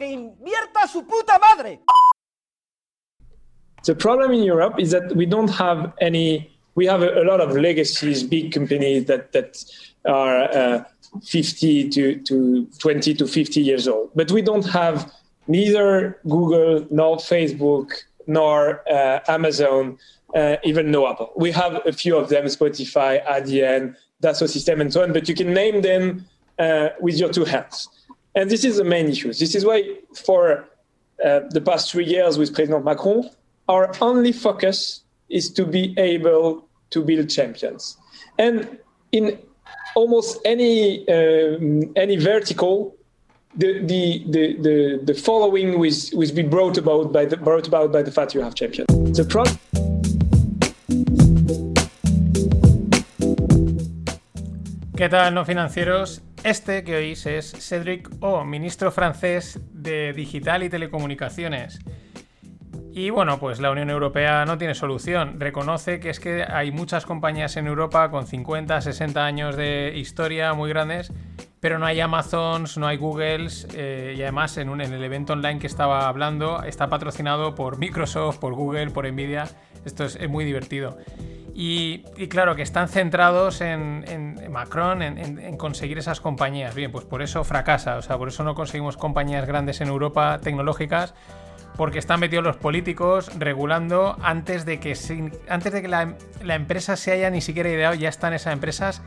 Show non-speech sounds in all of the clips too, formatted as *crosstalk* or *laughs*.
¡Que invierta su puta madre! The problem in Europe is that we don't have any. We have a, a lot of legacies, big companies that that are uh, 50 to, to 20 to 50 years old, but we don't have neither Google nor Facebook nor uh, Amazon, uh, even no Apple. We have a few of them: Spotify, ADN, Dassault System, and so on. But you can name them uh, with your two hands. And this is the main issue. This is why, for uh, the past three years with President Macron, our only focus is to be able to build champions. And in almost any um, any vertical, the the the the, the following will, will be brought about by the brought about by the fact you have champions. The pro- ¿Qué tal, no financieros? Este que oís es Cédric O, ministro francés de Digital y Telecomunicaciones. Y bueno, pues la Unión Europea no tiene solución. Reconoce que es que hay muchas compañías en Europa con 50, 60 años de historia muy grandes, pero no hay Amazons, no hay Googles, eh, y además en, el evento online que estaba hablando está patrocinado por Microsoft, por Google, por Nvidia. Esto es, es muy divertido. Y, claro, que están centrados en, Macron, en, conseguir esas compañías. Bien, pues por eso fracasa, o sea, por eso no conseguimos compañías grandes en Europa tecnológicas, porque están metidos los políticos regulando antes de que, antes de que la, la empresa se haya ni siquiera ideado, ya están esas empresas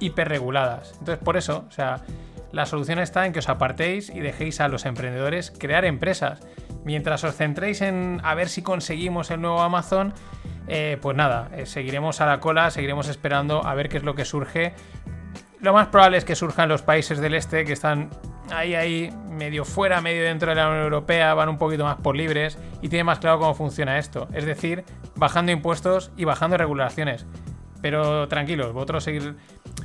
hiperreguladas. Entonces, por eso, o sea, la solución está en que os apartéis y dejéis a los emprendedores crear empresas. Mientras os centréis en a ver si conseguimos el nuevo Amazon, eh, pues nada, eh, seguiremos a la cola, seguiremos esperando a ver qué es lo que surge. Lo más probable es que surjan los países del este que están ahí, ahí, medio fuera, medio dentro de la Unión Europea, van un poquito más por libres y tienen más claro cómo funciona esto. Es decir, bajando impuestos y bajando regulaciones. Pero tranquilos, vosotros seguir,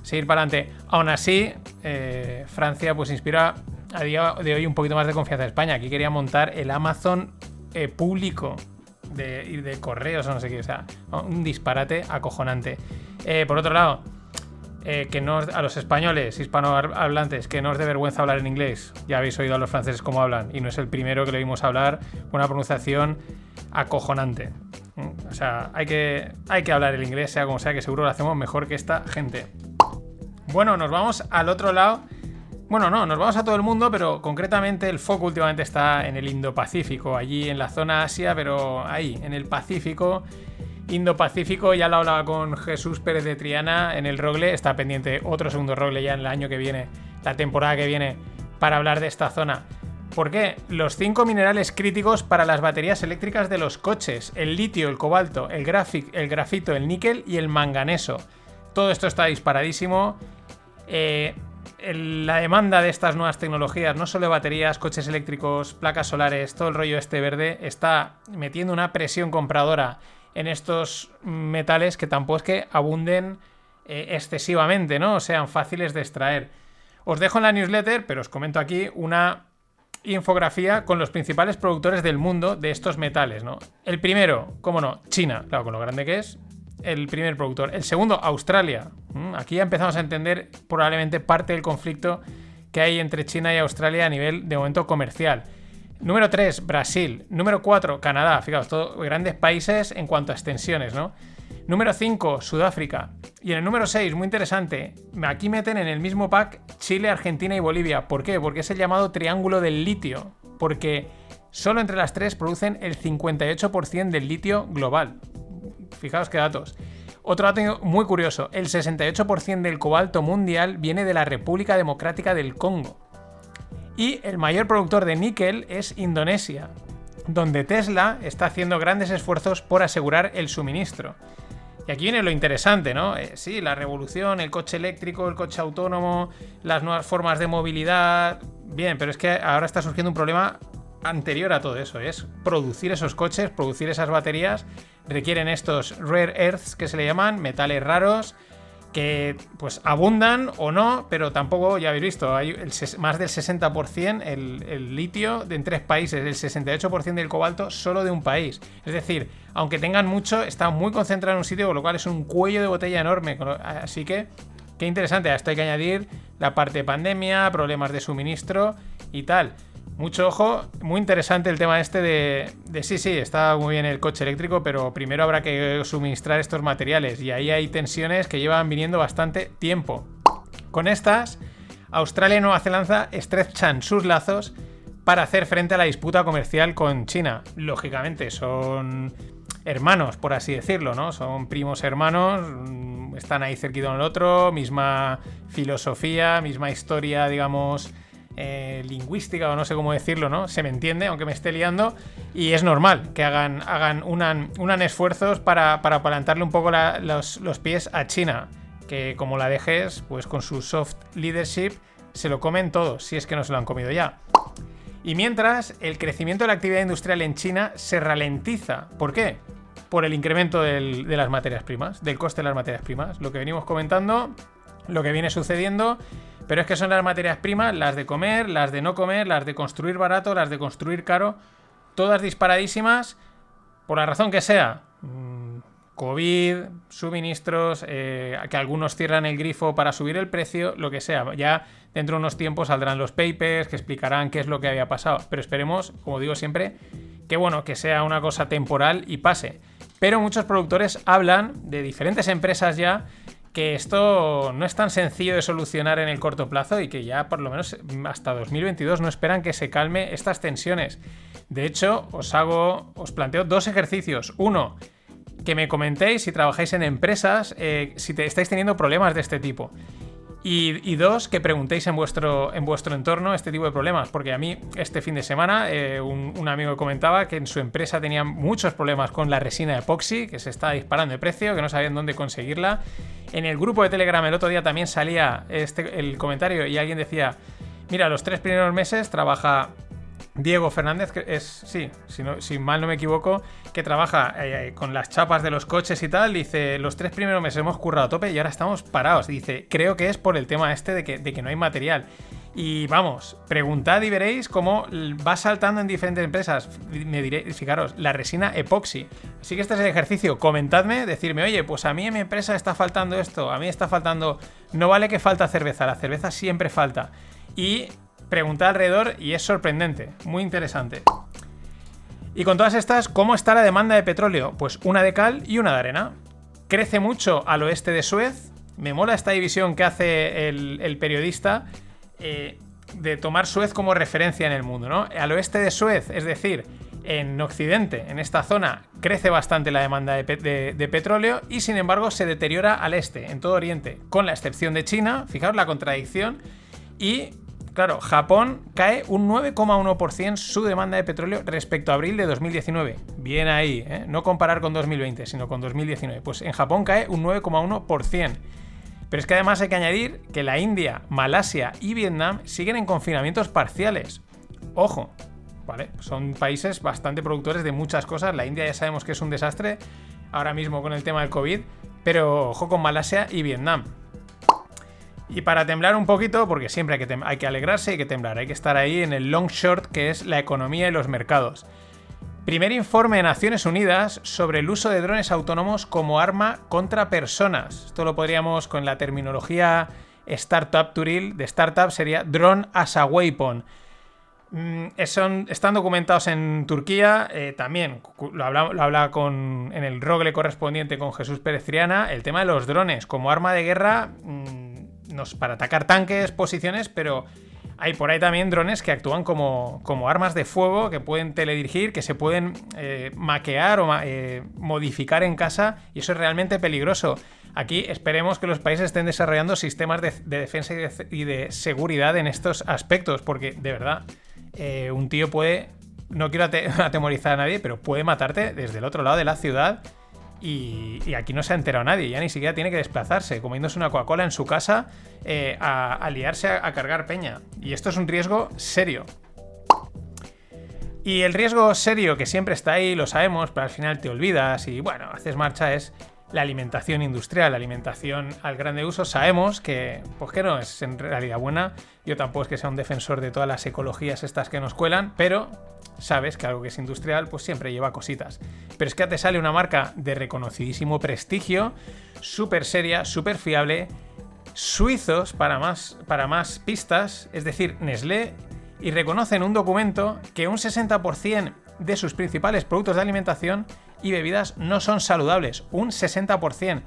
seguir para adelante. Aún así, eh, Francia pues inspira a día de hoy un poquito más de confianza en España. Aquí quería montar el Amazon público de, y de correos o no sé qué. O sea, un disparate acojonante. Eh, por otro lado, eh, que no a los españoles hispanohablantes que no os dé vergüenza hablar en inglés. Ya habéis oído a los franceses cómo hablan y no es el primero que le vimos hablar con una pronunciación acojonante. Mm, O sea, hay que, hay que hablar el inglés, sea como sea, que seguro lo hacemos mejor que esta gente. Bueno, nos vamos al otro lado. Bueno, no, nos vamos a todo el mundo, pero concretamente el foco últimamente está en el Indo-Pacífico, allí en la zona Asia, pero ahí, en el Pacífico. Indo-Pacífico, ya lo hablaba con Jesús Pérez de Triana en el Rogle, está pendiente otro segundo Rogle ya en el año que viene, la temporada que viene, para hablar de esta zona. ¿Por qué? Los cinco minerales críticos para las baterías eléctricas de los coches, el litio, el cobalto, el, el grafito, el níquel y el manganeso. Todo esto está disparadísimo. Eh, la demanda de estas nuevas tecnologías, no solo baterías, coches eléctricos, placas solares, todo el rollo este verde, está metiendo una presión compradora en estos metales que tampoco es que abunden eh, excesivamente, ¿no? O sean fáciles de extraer. Os dejo en la newsletter, pero os comento aquí una infografía con los principales productores del mundo de estos metales, ¿no? El primero, cómo no, China, claro, con lo grande que es, el primer productor. El segundo, Australia. Mm, Aquí ya empezamos a entender probablemente parte del conflicto que hay entre China y Australia a nivel de momento comercial. Número 3, Brasil. Número 4, Canadá. Fijaos, todos grandes países en cuanto a extensiones, ¿no? Número 5, Sudáfrica. Y en el número 6, muy interesante, aquí meten en el mismo pack Chile, Argentina y Bolivia. ¿Por qué? Porque es el llamado triángulo del litio. Porque solo entre las tres producen el 58% del litio global. Fijaos qué datos. Otro dato muy curioso, el 68% del cobalto mundial viene de la República Democrática del Congo. Y el mayor productor de níquel es Indonesia, donde Tesla está haciendo grandes esfuerzos por asegurar el suministro. Y aquí viene lo interesante, ¿no? Eh, sí, la revolución, el coche eléctrico, el coche autónomo, las nuevas formas de movilidad. Bien, pero es que ahora está surgiendo un problema anterior a todo eso, es producir esos coches, producir esas baterías, requieren estos rare earths que se le llaman, metales raros, que pues abundan o no, pero tampoco, ya habéis visto, hay más del 60% el, litio de en tres países, el 68% del cobalto solo de un país. Es decir, aunque tengan mucho, está muy concentrado en un sitio, lo cual es un cuello de botella enorme. Así que, qué interesante. A esto hay que añadir la parte de pandemia, problemas de suministro y tal. Mucho ojo, muy interesante el tema este de, de, sí, sí, está muy bien el coche eléctrico, pero primero habrá que suministrar estos materiales y ahí hay tensiones que llevan viniendo bastante tiempo. Con estas, Australia y Nueva Zelanda estrechan sus lazos para hacer frente a la disputa comercial con China. Lógicamente, son hermanos, por así decirlo, ¿no? Son primos hermanos, están ahí cerquita uno del otro, misma filosofía, misma historia, digamos eh, lingüística o no sé cómo decirlo, ¿no? Se me entiende, aunque me esté liando, y es normal que hagan, hagan unan, esfuerzos para, para plantarle un poco los, los, pies a China, que como la dejes, pues con su soft leadership se lo comen todos, si es que no se lo han comido ya. Y mientras, el crecimiento de la actividad industrial en China se ralentiza. ¿Por qué? Por el incremento de las materias primas, del coste de las materias primas. Lo que venimos comentando, lo que viene sucediendo pero es que son las materias primas, las de comer, las de no comer, las de construir barato, las de construir caro, todas disparadísimas, por la razón que sea. Mm, COVID, suministros, eh, que algunos cierran el grifo para subir el precio, lo que sea. Ya dentro de unos tiempos saldrán los papers que explicarán qué es lo que había pasado. Pero esperemos, como digo siempre, que bueno, que sea una cosa temporal y pase. Pero muchos productores hablan de diferentes empresas ya que esto no es tan sencillo de solucionar en el corto plazo y que ya por lo menos hasta 2022 no esperan que se calme estas tensiones. De hecho, os hago, os planteo dos ejercicios. Uno, que me comentéis si trabajáis en empresas, eh, si te, estáis teniendo problemas de este tipo. Y, dos, que preguntéis en vuestro, en vuestro entorno este tipo de problemas, porque a mí este fin de semana eh, un, amigo comentaba que en su empresa tenían muchos problemas con la resina epoxi, que se está disparando de precio, que no sabían dónde conseguirla. En el grupo de Telegram el otro día también salía este, el comentario y alguien decía, mira, los tres primeros meses trabaja Diego Fernández, que es, sí, si, mal no me equivoco, que trabaja eh, con las chapas de los coches y tal, dice, los tres primeros meses hemos currado a tope y ahora estamos parados. Dice, creo que es por el tema este de que, de que no hay material. Y vamos, preguntad y veréis cómo va saltando en diferentes empresas. Me diréis, fijaros, la resina epoxi. Así que este es el ejercicio. Comentadme, decirme, oye, pues a mí en mi empresa está faltando esto, a mí está faltando. No vale que falta cerveza, la cerveza siempre falta. Y pregunta alrededor y es sorprendente, muy interesante. Y con todas estas, ¿cómo está la demanda de petróleo? Pues una de cal y una de arena. Crece mucho al oeste de Suez. Me mola esta división que hace el, periodista eh, de tomar Suez como referencia en el mundo, ¿no? Al oeste de Suez, es decir, en Occidente, en esta zona, crece bastante la demanda de, de, petróleo y sin embargo se deteriora al este, en todo Oriente, con la excepción de China, fijaos la contradicción, y Claro, Japón cae un 9,1% su demanda de petróleo respecto a abril de 2019. Bien ahí, ¿eh? no comparar con 2020, sino con 2019. Pues en Japón cae un 9,1%. Pero es que además hay que añadir que la India, Malasia y Vietnam siguen en confinamientos parciales. Ojo, ¿vale? Son países bastante productores de muchas cosas. La India ya sabemos que es un desastre ahora mismo con el tema del COVID, pero ojo con Malasia y Vietnam. Y para temblar un poquito, porque siempre hay que, hay que alegrarse, hay que temblar, hay que estar ahí en el long short que es la economía y los mercados. Primer informe de Naciones Unidas sobre el uso de drones autónomos como arma contra personas. Esto lo podríamos con la terminología startup turil de startup sería drone as a weapon. Mm, están documentados en Turquía, eh, también lo habla, con, en el rogle correspondiente con Jesús Pérez Triana, el tema de los drones como arma de guerra. Mm, para atacar tanques, posiciones, pero hay por ahí también drones que actúan como, como armas de fuego, que pueden teledirigir, que se pueden eh, maquear o eh, modificar en casa, y eso es realmente peligroso. Aquí esperemos que los países estén desarrollando sistemas de, defensa y de, seguridad en estos aspectos, porque de verdad, eh, un tío puede, no quiero *laughs* atemorizar a nadie, pero puede matarte desde el otro lado de la ciudad y, aquí no se ha enterado nadie, ya ni siquiera tiene que desplazarse, comiéndose una Coca-Cola en su casa eh, a, liarse a, cargar peña. Y esto es un riesgo serio. Y el riesgo serio que siempre está ahí, lo sabemos, pero al final te olvidas y bueno, haces marcha es la alimentación industrial, la alimentación al grande uso. Sabemos que, pues que no es en realidad buena. Yo tampoco es que sea un defensor de todas las ecologías estas que nos cuelan, pero sabes que algo que es industrial, pues siempre lleva cositas. Pero es que te sale una marca de reconocidísimo prestigio, súper seria, súper fiable, suizos para más, para más pistas, es decir, Nestlé y reconoce en un documento que un 60% de sus principales productos de alimentación y bebidas no son saludables. Un 60%.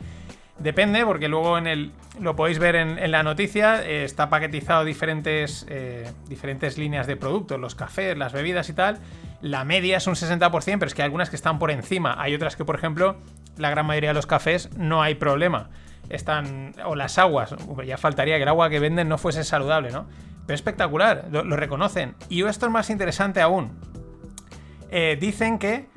Depende, porque luego en el, lo podéis ver en, la noticia, eh, está paquetizado diferentes, eh, diferentes líneas de productos, los cafés, las bebidas y tal. La media es un 60%, pero es que hay algunas que están por encima. Hay otras que, por ejemplo, la gran mayoría de los cafés no hay problema. Están. O las aguas. Ya faltaría que el agua que venden no fuese saludable, ¿no? Pero espectacular, lo, reconocen. Y esto es más interesante aún. Eh, dicen que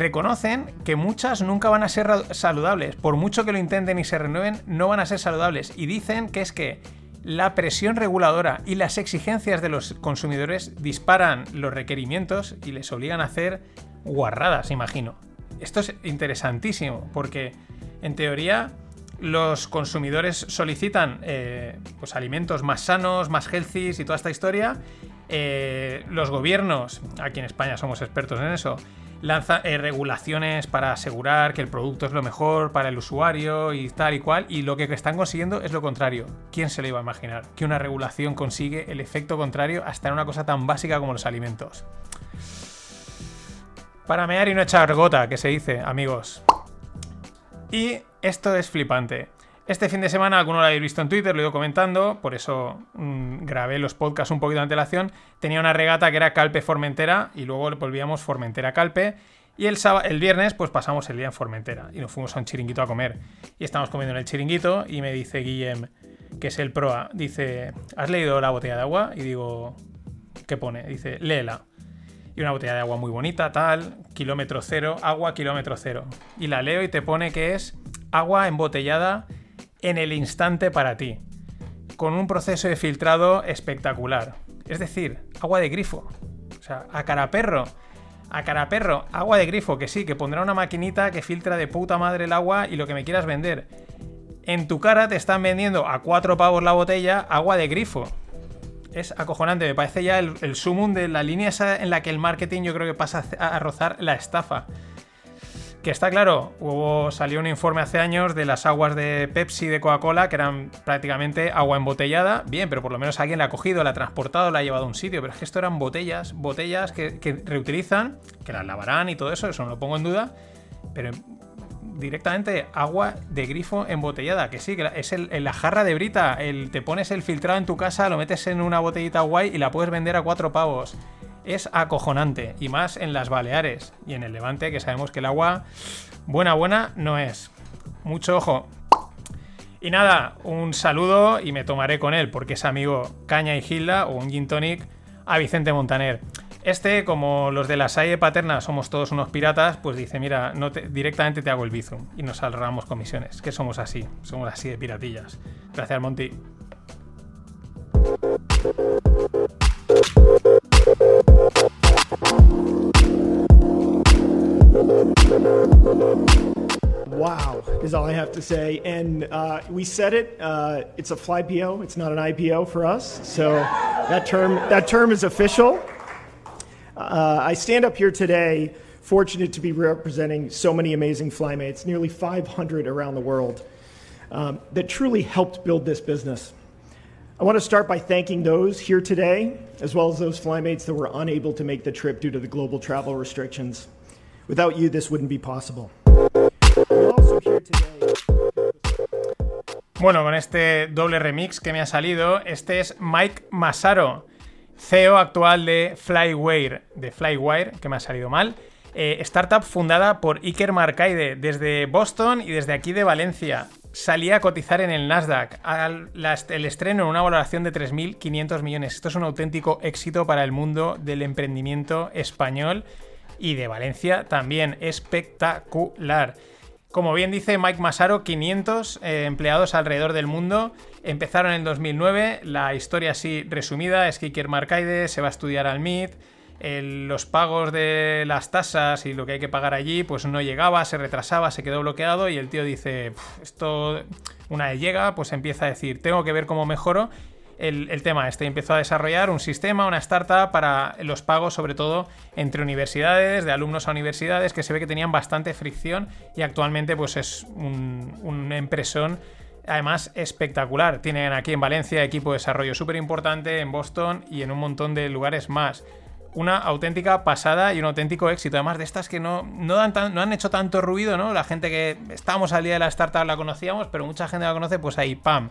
reconocen que muchas nunca van a ser saludables. Por mucho que lo intenten y se renueven, no van a ser saludables. Y dicen que es que la presión reguladora y las exigencias de los consumidores disparan los requerimientos y les obligan a hacer guarradas, imagino. Esto es interesantísimo porque en teoría los consumidores solicitan eh, pues, alimentos más sanos, más healthy y toda esta historia. Eh, los gobiernos, aquí en España somos expertos en eso, lanzan eh, regulaciones para asegurar que el producto es lo mejor para el usuario y tal y cual. Y lo que están consiguiendo es lo contrario. ¿Quién se le iba a imaginar que una regulación consigue el efecto contrario hasta en una cosa tan básica como los alimentos? Para mear y no echar gota, que se dice, amigos. Y esto es flipante. Este fin de semana, alguno lo habéis visto en Twitter, lo he ido comentando, por eso mm, grabé los podcasts un poquito de antelación. Tenía una regata que era Calpe Formentera y luego volvíamos Formentera Calpe. Y el, el viernes, pues pasamos el día en Formentera y nos fuimos a un chiringuito a comer. Y estamos comiendo en el chiringuito y me dice Guillem, que es el proa, dice: ¿Has leído la botella de agua? Y digo: ¿Qué pone? Dice: léela. Y una botella de agua muy bonita, tal, kilómetro cero, agua kilómetro cero. Y la leo y te pone que es agua embotellada en el instante para ti, con un proceso de filtrado espectacular. Es decir, agua de grifo. O sea, a cara perro. A cara perro, agua de grifo, que sí, que pondrá una maquinita que filtra de puta madre el agua y lo que me quieras vender. En tu cara te están vendiendo a cuatro pavos la botella agua de grifo. Es acojonante, me parece ya el, el sumum de la línea en la que el marketing yo creo que pasa a rozar la estafa. Que está claro, hubo, salió un informe hace años de las aguas de Pepsi de Coca-Cola que eran prácticamente agua embotellada. Bien, pero por lo menos alguien la ha cogido, la ha transportado, la ha llevado a un sitio. Pero es que esto eran botellas, botellas que, reutilizan, que las lavarán y todo eso, eso no lo pongo en duda. Pero directamente agua de grifo embotellada, que sí, que es el, la jarra de brita. El, te pones el filtrado en tu casa, lo metes en una botellita guay y la puedes vender a cuatro pavos es acojonante, y más en las Baleares y en el Levante, que sabemos que el agua buena, buena no es. Mucho ojo. Y nada, un saludo y me tomaré con él, porque es amigo Caña y Gilda, o un gin tonic, a Vicente Montaner. Este, como los de la Salle Paterna somos todos unos piratas, pues dice, mira, no directamente te hago el bizum y nos ahorramos comisiones, que somos así, somos así de piratillas. Gracias, Monty. Wow, is all I have to say. And uh, we said it. Uh, it's a fly PO. It's not an IPO for us. So that term that term is official. Uh, I stand up here today, fortunate to be representing so many amazing flymates, nearly 500 around the world, um, that truly helped build this business. I want to start by thanking those here today, as well as those flymates that were unable to make the trip due to the global travel restrictions. Without you, this wouldn't be possible. Bueno, con este doble remix que me ha salido, este es Mike Masaro, CEO actual de Flywire, de Flywire, que me ha salido mal. Eh, startup fundada por Iker Marcaide desde Boston y desde aquí de Valencia salía a cotizar en el Nasdaq. el estreno en una valoración de 3.500 millones. Esto es un auténtico éxito para el mundo del emprendimiento español y de Valencia también. Espectacular. Como bien dice Mike Masaro, 500 eh, empleados alrededor del mundo. Empezaron en 2009. La historia así resumida es que Iker Marcaide se va a estudiar al MIT los pagos de las tasas y lo que hay que pagar allí, pues no llegaba, se retrasaba, se quedó bloqueado y el tío dice, esto, una vez llega, pues empieza a decir, tengo que ver cómo mejoro el, tema este. Empezó a desarrollar un sistema, una startup para los pagos, sobre todo entre universidades, de alumnos a universidades, que se ve que tenían bastante fricción y actualmente pues es un, un además espectacular. Tienen aquí en Valencia equipo de desarrollo súper importante, en Boston y en un montón de lugares más una auténtica pasada y un auténtico éxito. Además de estas que no, no, dan no han hecho tanto ruido, ¿no? La gente que estábamos al día de la startup la conocíamos, pero mucha gente la conoce, pues ahí, ¡pam!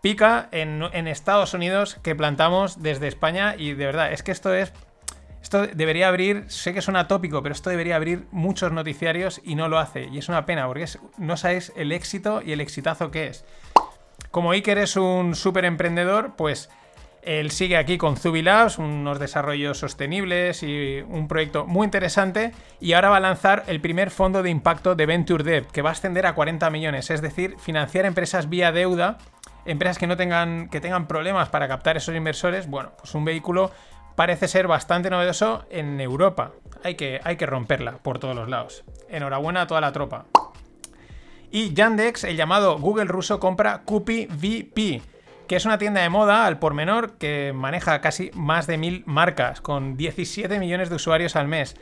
Pica en, en Estados Unidos que plantamos desde España y de verdad, es que esto es... Esto debería abrir, sé que suena tópico, pero esto debería abrir muchos noticiarios y no lo hace. Y es una pena, porque no sabéis el éxito y el exitazo que es. Como Iker es un súper emprendedor, pues él sigue aquí con Zubilabs, unos desarrollos sostenibles y un proyecto muy interesante. Y ahora va a lanzar el primer fondo de impacto de Venture Debt, que va a ascender a 40 millones, es decir, financiar empresas vía deuda, empresas que no tengan, que tengan problemas para captar esos inversores. Bueno, pues un vehículo parece ser bastante novedoso en Europa. Hay que, hay que romperla por todos los lados. Enhorabuena a toda la tropa. Y Yandex, el llamado Google ruso, compra Kupi VP que es una tienda de moda al por menor que maneja casi más de mil marcas, con 17 millones de usuarios al mes.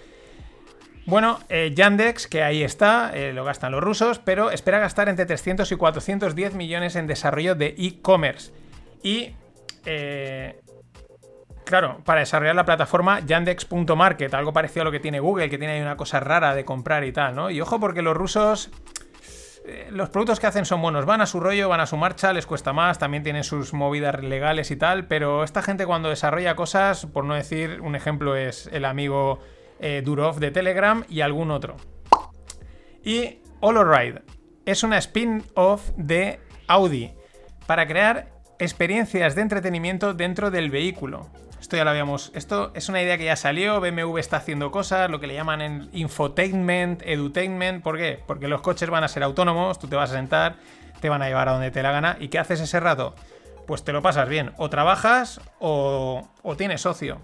Bueno, eh, Yandex, que ahí está, eh, lo gastan los rusos, pero espera gastar entre 300 y 410 millones en desarrollo de e-commerce. Y, eh, claro, para desarrollar la plataforma Yandex.market, algo parecido a lo que tiene Google, que tiene ahí una cosa rara de comprar y tal, ¿no? Y ojo porque los rusos eh, los productos que hacen son buenos, van a su rollo, van a su marcha, les cuesta más, también tienen sus movidas legales y tal, pero esta gente cuando desarrolla cosas, por no decir, un ejemplo es el amigo eh, Durov de Telegram y algún otro. Y Holoride es una spin-off de Audi para crear experiencias de entretenimiento dentro del vehículo. Esto ya lo habíamos. Esto es una idea que ya salió. BMW está haciendo cosas, lo que le llaman en infotainment, edutainment. ¿Por qué? Porque los coches van a ser autónomos, tú te vas a sentar, te van a llevar a donde te la gana. ¿Y qué haces ese rato? Pues te lo pasas bien. O trabajas o, o tienes socio.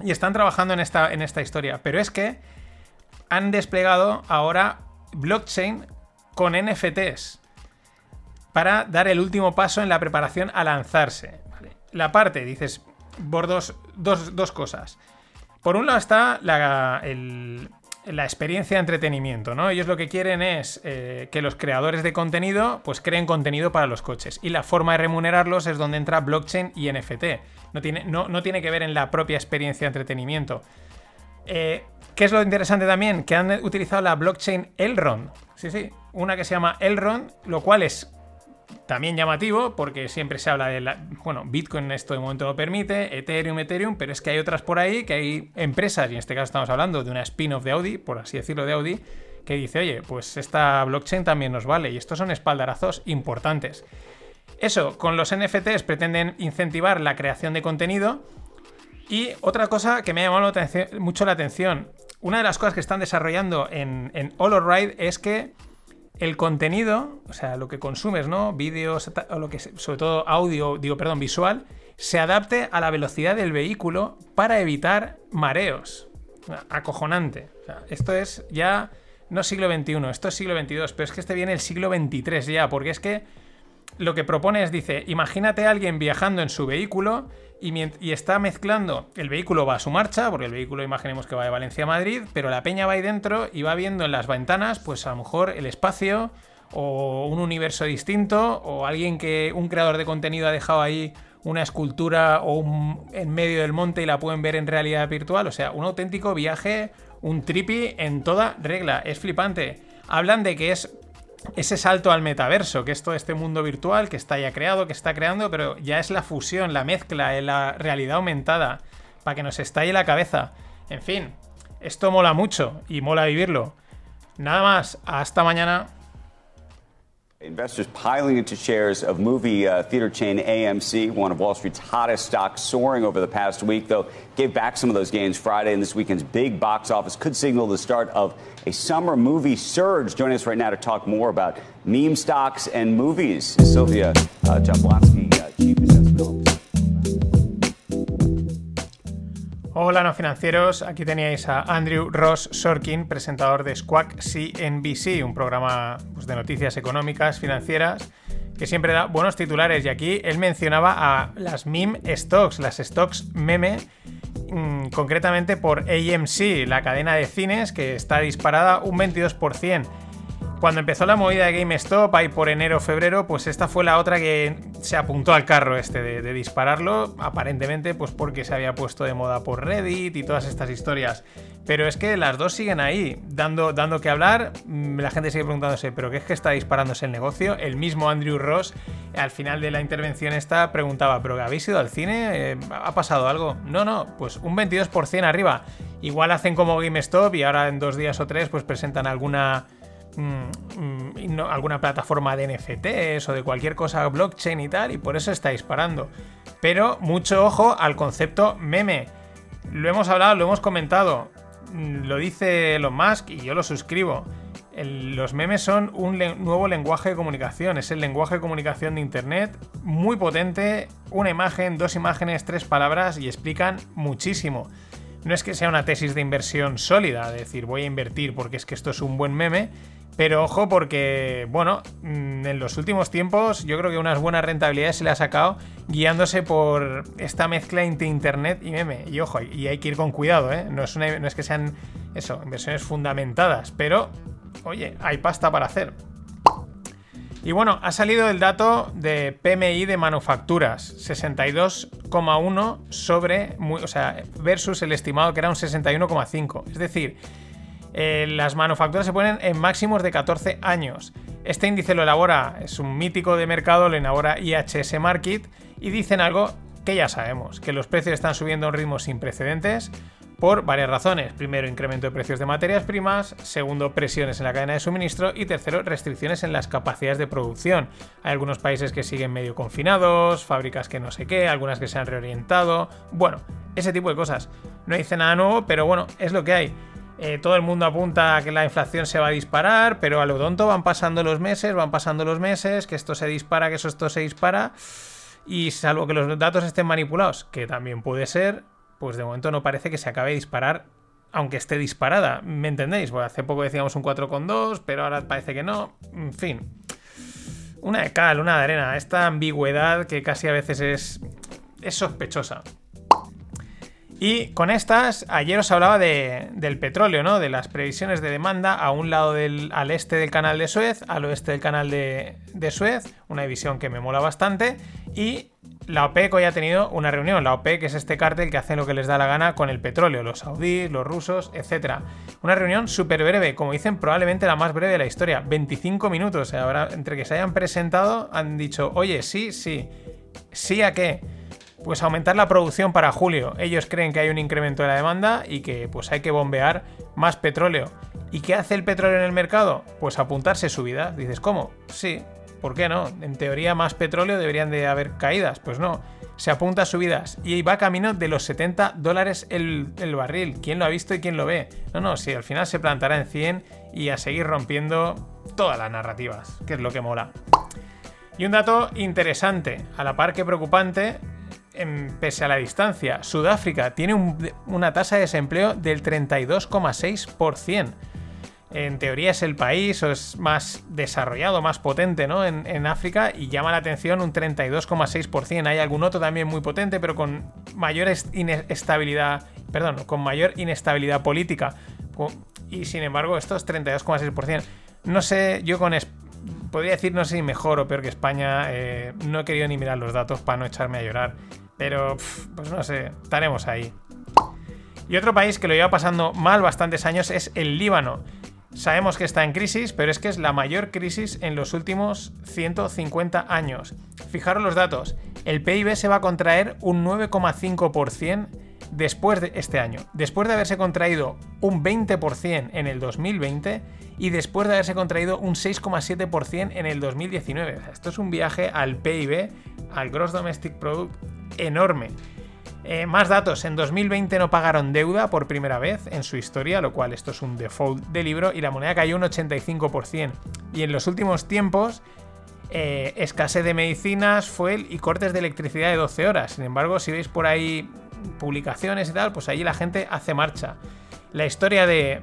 Y están trabajando en esta, en esta historia. Pero es que han desplegado ahora blockchain con NFTs para dar el último paso en la preparación a lanzarse. La parte, dices, por dos, cosas. Por un lado está la, experiencia de entretenimiento, ¿no? Ellos lo que quieren es eh, que los creadores de contenido pues creen contenido para los coches. Y la forma de remunerarlos es donde entra blockchain y NFT. No tiene, no, tiene que ver en la propia experiencia de entretenimiento. Eh, ¿Qué es lo interesante también? Que han utilizado la blockchain Elrond. Sí, sí. Una que se llama Elrond, lo cual es también llamativo porque siempre se habla de la, bueno, Bitcoin esto de momento lo permite, Ethereum, Ethereum, pero es que hay otras por ahí que hay empresas, y en este caso estamos hablando de una spin-off de Audi, por así decirlo, de Audi, que dice, oye, pues esta blockchain también nos vale y estos son espaldarazos importantes. Eso, con los NFTs pretenden incentivar la creación de contenido y otra cosa que me ha llamado mucho la atención, una de las cosas que están desarrollando en, en Ride es que el contenido, o sea, lo que consumes, ¿no? Vídeos, o lo que sobre todo audio, digo, perdón, visual, se adapte a la velocidad del vehículo para evitar mareos. Acojonante. esto es ya no siglo XXI, esto es siglo XXII, pero es que este viene el siglo XXIII ya, porque es que lo que propone es, dice, imagínate a alguien viajando en su vehículo y, está mezclando, el vehículo va a su marcha, porque el vehículo imaginemos que va de Valencia a Madrid, pero la peña va ahí dentro y va viendo en las ventanas, pues a lo mejor el espacio o un universo distinto o alguien que un creador de contenido ha dejado ahí una escultura o en medio del monte y la pueden ver en realidad virtual, o sea, un auténtico viaje, un trippy en toda regla, es flipante. Hablan de que es ese salto al metaverso, que es todo este mundo virtual que está ya creado, que está creando, pero ya es la fusión, la mezcla, la realidad aumentada, para que nos estalle la cabeza. En fin, esto mola mucho y mola vivirlo. Nada más, hasta mañana. Investors piling into shares of movie uh, theater chain AMC, one of Wall Street's hottest stocks, soaring over the past week, though gave back some of those gains Friday, and this weekend's big box office could signal the start of a summer movie surge. Joining us right now to talk more about meme stocks and movies is Sylvia uh, Jablonski, Hola no financieros, aquí teníais a Andrew Ross Sorkin, presentador de Squawk CNBC, un programa pues, de noticias económicas, financieras, que siempre da buenos titulares. Y aquí él mencionaba a las meme stocks, las stocks meme, mm, concretamente por AMC, la cadena de cines que está disparada un 22%. Cuando empezó la movida de GameStop, ahí por enero o febrero, pues esta fue la otra que se apuntó al carro este de, dispararlo, aparentemente pues porque se había puesto de moda por Reddit y todas estas historias. Pero es que las dos siguen ahí, dando, dando que hablar, mm, la gente sigue preguntándose, ¿pero qué es que está disparándose el negocio? El mismo Andrew Ross, al final de la intervención esta, preguntaba, ¿pero habéis ido al cine? Eh, ¿Ha pasado algo? No, no, pues un 22% arriba. Igual hacen como GameStop y ahora en dos días o tres pues presentan alguna Mm, mm, alguna plataforma de NFTs o de cualquier cosa blockchain y tal, y por eso está disparando. Pero mucho ojo al concepto meme. Lo hemos hablado, lo hemos comentado. Mm, lo dice Elon Musk y yo lo suscribo. los memes son un nuevo lenguaje de comunicación. Es el lenguaje de comunicación de Internet muy potente. Una imagen, dos imágenes, tres palabras y explican muchísimo. No es que sea una tesis de inversión sólida, decir voy a invertir porque es que esto es un buen meme, pero ojo porque, bueno, mm, en los últimos tiempos yo creo que unas buenas rentabilidades se le ha sacado guiándose por esta mezcla entre internet y meme. Y ojo, y hay que ir con cuidado, ¿eh? No es, no es que sean, eso, inversiones fundamentadas, pero, oye, hay pasta para hacer. Y bueno, ha salido el dato de PMI de manufacturas, 62,1 sobre, o sea, versus el estimado que era un 61,5. Es decir, eh, las manufacturas se ponen en máximos de 14 años. Este índice lo elabora, es un mítico de mercado, lo elabora IHS Market y dicen algo que ya sabemos, que los precios están subiendo a un ritmo sin precedentes por varias razones. Primero, incremento de precios de materias primas, segundo, presiones en la cadena de suministro y tercero, restricciones en las capacidades de producción. Hay algunos países que siguen medio confinados, fábricas que no sé qué, algunas que se han reorientado, bueno, ese tipo de cosas. No dice nada nuevo, pero bueno, es lo que hay. Eh, todo el mundo apunta a que la inflación se va a disparar, pero a lo tonto van pasando los meses, van pasando los meses, que esto se dispara, que eso esto se dispara. Y salvo que los datos estén manipulados, que también puede ser, pues de momento no parece que se acabe de disparar, aunque esté disparada. ¿Me entendéis? Pues hace poco decíamos un 4,2, pero ahora parece que no. En fin. Una de cal, una de arena. Esta ambigüedad que casi a veces es, es sospechosa. Y con estas, ayer os hablaba del petróleo, ¿no? De las previsiones de demanda a un lado del, al este del canal de Suez, al oeste del canal de, Suez, una división que me mola bastante. Y la OPEC hoy ha tenido una reunión. La OPEC es este cártel que hace lo que les da la gana con el petróleo, los saudíes, los rusos, etc. Una reunión súper breve, como dicen, probablemente la más breve de la historia. 25 minutos. Ahora, entre que se hayan presentado, han dicho, oye, sí, sí. ¿Sí a qué? Pues aumentar la producción para julio. Ellos creen que hay un incremento de la demanda y que pues hay que bombear más petróleo. ¿Y qué hace el petróleo en el mercado? Pues apuntarse subidas. Dices, ¿cómo? Sí, ¿por qué no? En teoría más petróleo deberían de haber caídas. Pues no, se apunta a subidas y va camino de los 70 dólares el, el barril. ¿Quién lo ha visto y quién lo ve? No, no, si al final se plantará en 100 y a seguir rompiendo todas las narrativas, que es lo que mola. Y un dato interesante, a la par que preocupante, pese a la distancia, Sudáfrica tiene una tasa de desempleo del 32,6%. En teoría es el país o es más desarrollado, más potente ¿no? en, África y llama la atención un 32,6%. Hay algún otro también muy potente, pero con mayor inestabilidad, perdón, con mayor inestabilidad política. Y sin embargo, esto es 32,6%. No sé, yo con podría decir no sé si mejor o peor que España. Eh, no he querido ni mirar los datos para no echarme a llorar. Pero, pues no sé, estaremos ahí. Y otro país que lo lleva pasando mal bastantes años es el Líbano. Sabemos que está en crisis, pero es que es la mayor crisis en los últimos 150 años. Fijaros los datos. El PIB se va a contraer un 9,5% después de este año. Después de haberse contraído un 20% en el 2020 y después de haberse contraído un 6,7% en el 2019. esto es un viaje al PIB, al Gross Domestic Product, enorme. Eh, más datos, en 2020 no pagaron deuda por primera vez en su historia, lo cual esto es un default de libro, y la moneda cayó un 85%. Y en los últimos tiempos, eh, escasez de medicinas, fuel y cortes de electricidad de 12 horas. Sin embargo, si veis por ahí publicaciones y tal, pues allí la gente hace marcha. La historia de,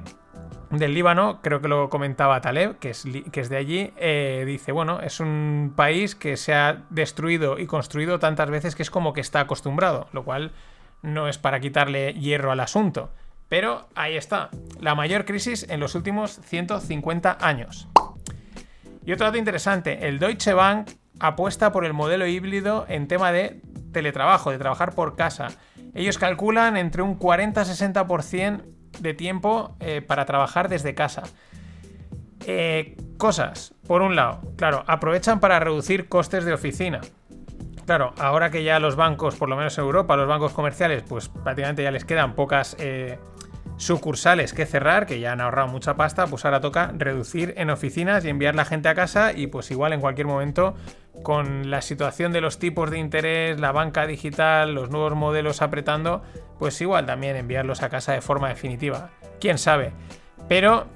del Líbano, creo que lo comentaba Taleb, que es, que es de allí, eh, dice, bueno, es un país que se ha destruido y construido tantas veces que es como que está acostumbrado, lo cual no es para quitarle hierro al asunto. Pero ahí está, la mayor crisis en los últimos 150 años. Y otro dato interesante, el Deutsche Bank apuesta por el modelo híbrido en tema de teletrabajo, de trabajar por casa. Ellos calculan entre un 40-60% de tiempo eh, para trabajar desde casa. Eh, cosas, por un lado, claro, aprovechan para reducir costes de oficina. Claro, ahora que ya los bancos, por lo menos en Europa, los bancos comerciales, pues prácticamente ya les quedan pocas eh, sucursales que cerrar, que ya han ahorrado mucha pasta, pues ahora toca reducir en oficinas y enviar la gente a casa y pues igual en cualquier momento con la situación de los tipos de interés, la banca digital, los nuevos modelos apretando, pues igual también enviarlos a casa de forma definitiva. ¿Quién sabe? Pero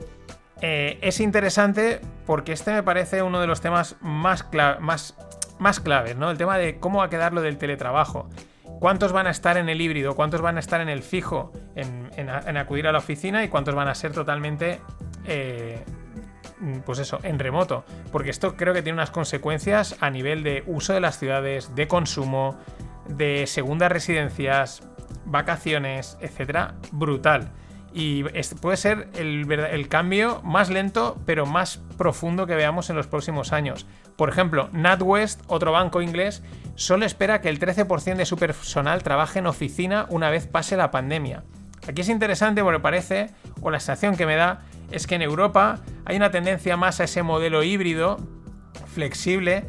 eh, es interesante porque este me parece uno de los temas más, más, más claves, ¿no? El tema de cómo va a quedar lo del teletrabajo. ¿Cuántos van a estar en el híbrido? ¿Cuántos van a estar en el fijo, en, acudir a la oficina? ¿Y cuántos van a ser totalmente, eh, pues eso, en remoto? Porque esto creo que tiene unas consecuencias a nivel de uso de las ciudades, de consumo, de segundas residencias, vacaciones, etcétera, brutal. Y puede ser el, cambio más lento, pero más profundo que veamos en los próximos años. Por ejemplo, NatWest, otro banco inglés, solo espera que el 13% de su personal trabaje en oficina una vez pase la pandemia. Aquí es interesante porque parece, o la sensación que me da, es que en Europa hay una tendencia más a ese modelo híbrido, flexible,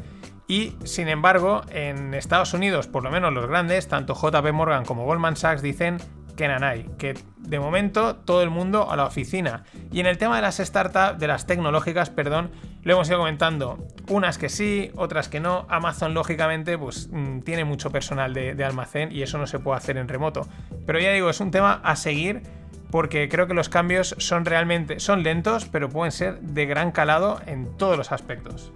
y sin embargo, en Estados Unidos, por lo menos los grandes, tanto JP Morgan como Goldman Sachs dicen que Nanay, que de momento todo el mundo a la oficina. Y en el tema de las startups, de las tecnológicas, perdón, lo hemos ido comentando. Unas que sí, otras que no. Amazon, lógicamente, pues mm, tiene mucho personal de, almacén y eso no se puede hacer en remoto. Pero ya digo, es un tema a seguir porque creo que los cambios son realmente son lentos, pero pueden ser de gran calado en todos los aspectos.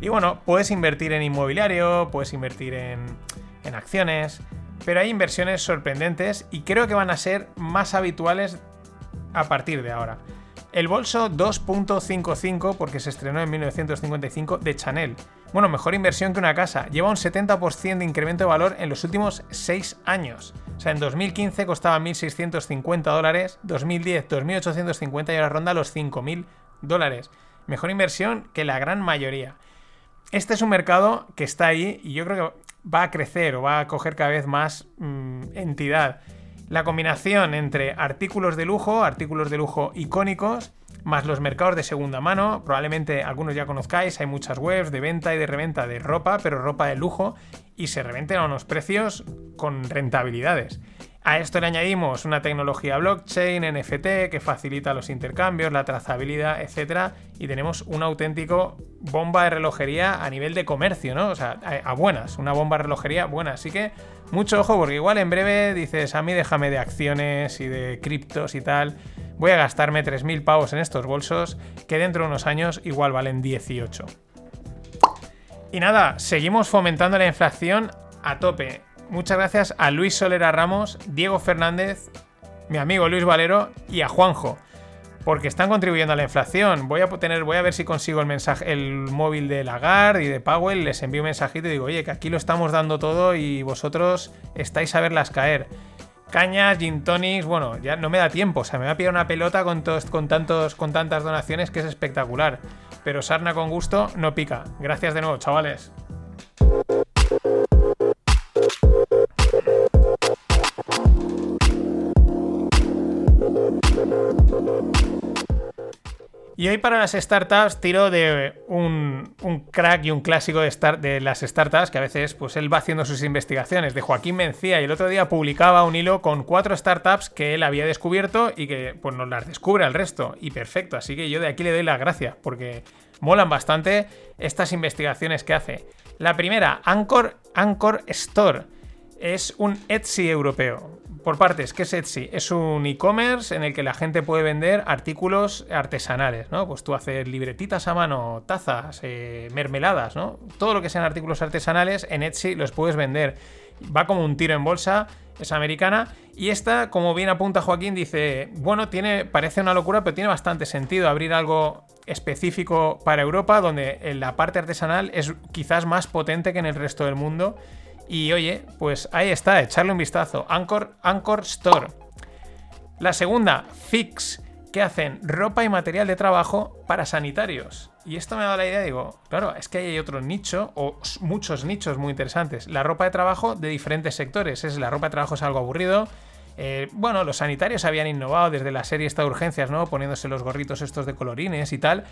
Y bueno, puedes invertir en inmobiliario, puedes invertir en, en acciones, pero hay inversiones sorprendentes y creo que van a ser más habituales a partir de ahora. El bolso 2.55, porque se estrenó en 1955, de Chanel. Bueno, mejor inversión que una casa. Lleva un 70% de incremento de valor en los últimos 6 años. O sea, en 2015 costaba 1.650 dólares, 2010 2.850 y ahora ronda los 5.000 dólares. Mejor inversión que la gran mayoría. Este es un mercado que está ahí y yo creo que va a crecer o va a coger cada vez más mm, entidad. La combinación entre artículos de lujo, artículos de lujo icónicos, más los mercados de segunda mano, probablemente algunos ya conozcáis, hay muchas webs de venta y de reventa de ropa, pero ropa de lujo, y se reventen a unos precios con rentabilidades. A esto le añadimos una tecnología blockchain, NFT, que facilita los intercambios, la trazabilidad, etc. Y tenemos un auténtico bomba de relojería a nivel de comercio, ¿no? O sea, a, buenas, una bomba de relojería buena. Así que mucho ojo, porque igual en breve dices, a mí déjame de acciones y de criptos y tal. Voy a gastarme 3.000 pavos en estos bolsos, que dentro de unos años igual valen 18. Y nada, seguimos fomentando la inflación a tope muchas gracias a Luis Solera Ramos, Diego Fernández, mi amigo Luis Valero y a Juanjo. Porque están contribuyendo a la inflación. Voy a tener, voy a ver si consigo el mensaje, el móvil de Lagarde y de Powell. Les envío un mensajito y digo, oye, que aquí lo estamos dando todo y vosotros estáis a verlas caer. Cañas, gin tonics, bueno, ya no me da tiempo. O sea, me va a pillar una pelota con, tantos, con tantas donaciones que es espectacular. Pero sarna con gusto no pica. Gracias de nuevo, chavales. Y hoy para las startups tiro de un, crack y un clásico de, las startups que a veces pues él va haciendo sus investigaciones, de Joaquín Mencía, y el otro día publicaba un hilo con cuatro startups que él había descubierto y que pues nos las descubre al resto. Y perfecto, así que yo de aquí le doy las gracias porque molan bastante estas investigaciones que hace. La primera, Anchor, Anchor Store, es un Etsy europeo por partes, ¿qué es Etsy? Es un e-commerce en el que la gente puede vender artículos artesanales, ¿no? Pues tú haces libretitas a mano, tazas, eh, mermeladas, ¿no? Todo lo que sean artículos artesanales en Etsy los puedes vender. Va como un tiro en bolsa. es americana. Y esta, como bien apunta Joaquín, dice, bueno, tiene, parece una locura, pero tiene bastante sentido abrir algo específico para Europa, donde la parte artesanal es quizás más potente que en el resto del mundo. Y oye, pues ahí está, echarle un vistazo. Anchor, Anchor Store. La segunda, Fix, que hacen ropa y material de trabajo para sanitarios. Y esto me ha dado la idea, digo, claro, es que hay otro nicho, o muchos nichos muy interesantes. La ropa de trabajo de diferentes sectores. Es, la ropa de trabajo es algo aburrido. Eh, bueno, los sanitarios habían innovado desde la serie esta de urgencias, ¿no? Poniéndose los gorritos estos de colorines y tal.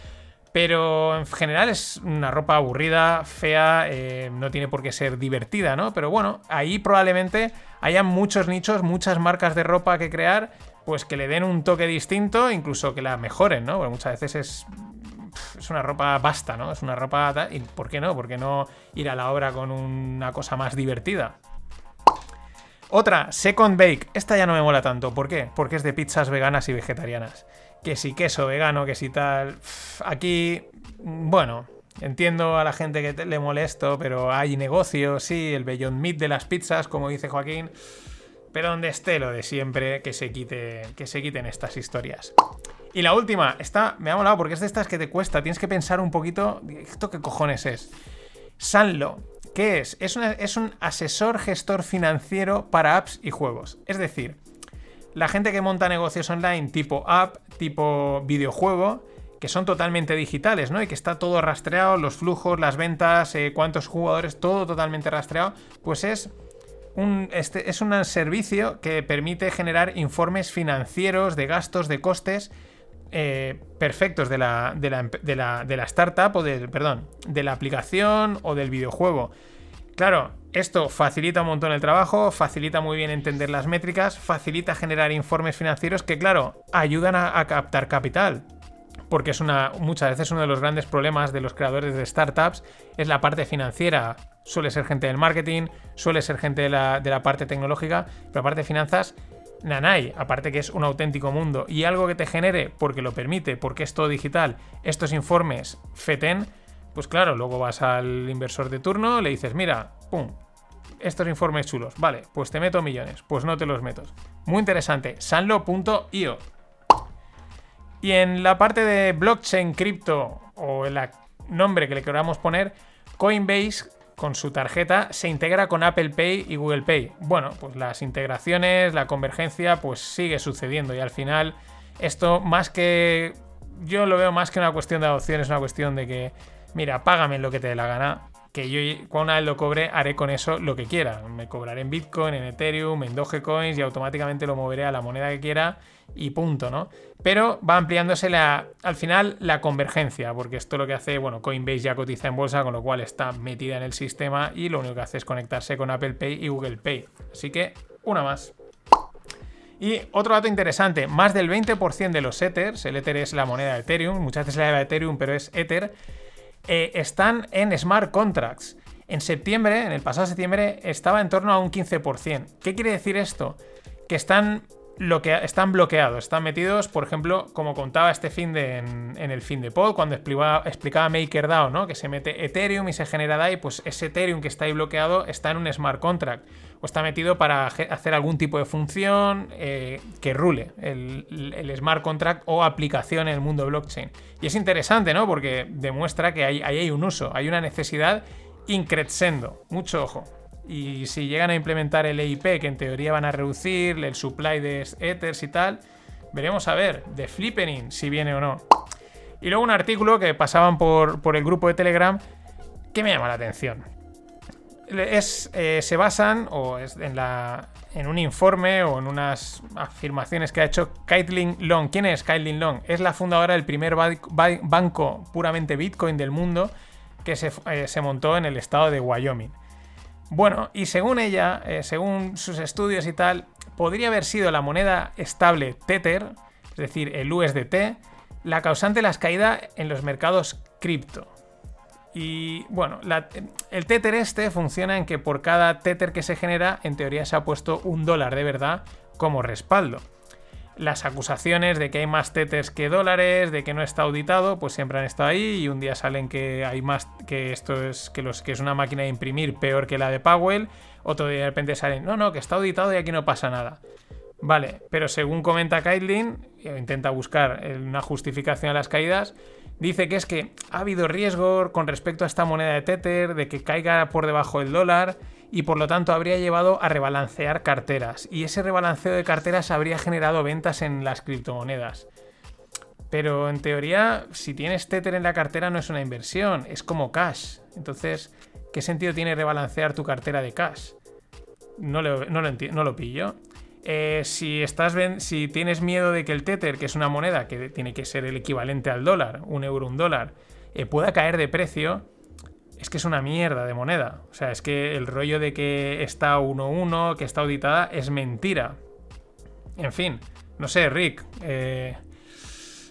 Pero en general es una ropa aburrida, fea, eh, no tiene por qué ser divertida, ¿no? Pero bueno, ahí probablemente haya muchos nichos, muchas marcas de ropa que crear, pues que le den un toque distinto, incluso que la mejoren, ¿no? Porque muchas veces es es una ropa basta, ¿no? Es una ropa... ¿Y por qué no? ¿Por qué no ir a la obra con una cosa más divertida? Otra, Second Bake. Esta ya no me mola tanto. ¿Por qué? Porque es de pizzas veganas y vegetarianas. Que si queso vegano, que si tal... Aquí, bueno, entiendo a la gente que le molesto, pero hay negocio, sí, el Beyond Meat de las pizzas, como dice Joaquín. Pero donde esté lo de siempre, que se, quite, que se quiten estas historias. Y la última, esta me ha molado porque es de estas que te cuesta, tienes que pensar un poquito, ¿esto qué cojones es? Sanlo, ¿qué? Es, es un asesor gestor financiero para apps y juegos. Es decir, la gente que monta negocios online tipo app, tipo videojuego, que son totalmente digitales, ¿no? Y que está todo rastreado, los flujos, las ventas, eh, cuántos jugadores, todo totalmente rastreado, pues es un, este, es un servicio que permite generar informes financieros de gastos, de costes, eh, perfectos de la, de, la, startup o del, perdón, de la aplicación o del videojuego. Claro, esto facilita un montón el trabajo, facilita muy bien entender las métricas, facilita generar informes financieros que, claro, ayudan a, captar capital. Porque es una, muchas veces uno de los grandes problemas de los creadores de startups es la parte financiera. Suele ser gente del marketing, suele ser gente de la, de la parte tecnológica, pero la parte de finanzas Nanai, aparte que es un auténtico mundo y algo que te genere porque lo permite, porque es todo digital, estos informes FETEN, pues claro, luego vas al inversor de turno, le dices, mira, pum, estos informes chulos, vale, pues te meto millones, pues no te los meto. Muy interesante, sanlo.io. Y en la parte de blockchain, cripto o el nombre que le queramos poner, Coinbase con su tarjeta se integra con Apple Pay y Google Pay. Bueno, pues las integraciones, la convergencia, pues sigue sucediendo y al final esto más que... Yo lo veo más que una cuestión de adopción, es una cuestión de que, mira, págame lo que te dé la gana, que yo una vez lo cobre haré con eso lo que quiera. Me cobraré en Bitcoin, en Ethereum, en Dogecoins y automáticamente lo moveré a la moneda que quiera y punto, ¿no? Pero va ampliándose la, al final la convergencia, porque esto lo que hace, bueno, Coinbase ya cotiza en bolsa, con lo cual está metida en el sistema y lo único que hace es conectarse con Apple Pay y Google Pay. Así que, una más. Y otro dato interesante, más del 20% de los Ethers, el Ether es la moneda de Ethereum, muchas veces se llama Ethereum, pero es Ether, eh, están en smart contracts. En septiembre, en el pasado septiembre, estaba en torno a un 15%. ¿Qué quiere decir esto? Que están lo que están bloqueados, están metidos, por ejemplo, como contaba este fin de en, el fin de pod, cuando explicaba, explicaba MakerDAO, ¿no? Que se mete Ethereum y se genera DAI, pues ese Ethereum que está ahí bloqueado está en un smart contract o está metido para hacer algún tipo de función eh, que rule el, smart contract o aplicación en el mundo blockchain. Y es interesante, ¿no? Porque demuestra que ahí hay un uso, hay una necesidad increciendo. Mucho ojo. Y si llegan a implementar el EIP, que en teoría van a reducir el supply de Ethers y tal, veremos a ver, de Flippening, si viene o no. Y luego un artículo que pasaban por, el grupo de Telegram que me llama la atención. Es, eh, se basan o es en, la, en un informe o en unas afirmaciones que ha hecho Caitlin Long. ¿Quién es Caitlin Long? Es la fundadora del primer banco puramente Bitcoin del mundo que se, eh, se montó en el estado de Wyoming. Bueno, y según ella, eh, según sus estudios y tal, podría haber sido la moneda estable Tether, es decir, el USDT, la causante de las caídas en los mercados cripto. Y bueno, el Tether este funciona en que por cada Tether que se genera, en teoría se ha puesto un dólar de verdad como respaldo. Las acusaciones de que hay más tethers que dólares, de que no está auditado, pues siempre han estado ahí y un día salen que hay más que esto es que los que es una máquina de imprimir peor que la de Powell, otro día de repente salen, no, no, que está auditado y aquí no pasa nada. Vale, pero según comenta Kaitlin, intenta buscar una justificación a las caídas, dice que es que ha habido riesgo con respecto a esta moneda de Tether, de que caiga por debajo del dólar y por lo tanto habría llevado a rebalancear carteras. Y ese rebalanceo de carteras habría generado ventas en las criptomonedas. Pero en teoría, si tienes Tether en la cartera no es una inversión, es como cash. Entonces, ¿qué sentido tiene rebalancear tu cartera de cash? No lo, no no lo pillo. Eh, si, estás si tienes miedo de que el Tether, que es una moneda que tiene que ser el equivalente al dólar, un euro, un dólar, eh, pueda caer de precio, es que es una mierda de moneda. O sea, es que el rollo de que está 1-1, que está auditada, es mentira. En fin, no sé, Rick. Eh,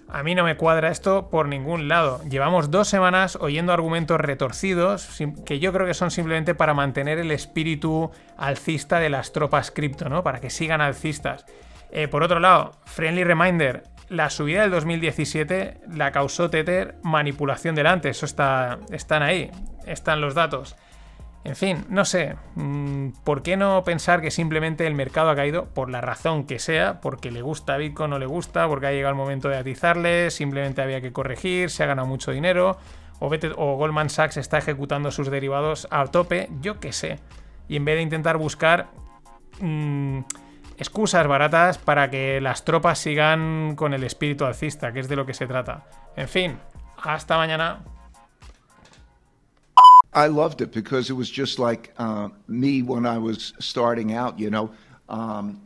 a mí no me cuadra esto por ningún lado. Llevamos dos semanas oyendo argumentos retorcidos que yo creo que son simplemente para mantener el espíritu alcista de las tropas cripto, ¿no? Para que sigan alcistas. Eh, por otro lado, friendly reminder, la subida del 2017 la causó Tether manipulación delante. Eso está, están ahí están los datos. En fin, no sé, mm, ¿por qué no pensar que simplemente el mercado ha caído por la razón que sea? Porque le gusta Bitcoin o no le gusta, porque ha llegado el momento de atizarle, simplemente había que corregir, se ha ganado mucho dinero, o, o Goldman Sachs está ejecutando sus derivados a tope, yo qué sé. Y en vez de intentar buscar mm, excusas baratas para que las tropas sigan con el espíritu alcista, que es de lo que se trata. En fin, hasta mañana. I loved it because it was just like uh, me when I was starting out, you know, um,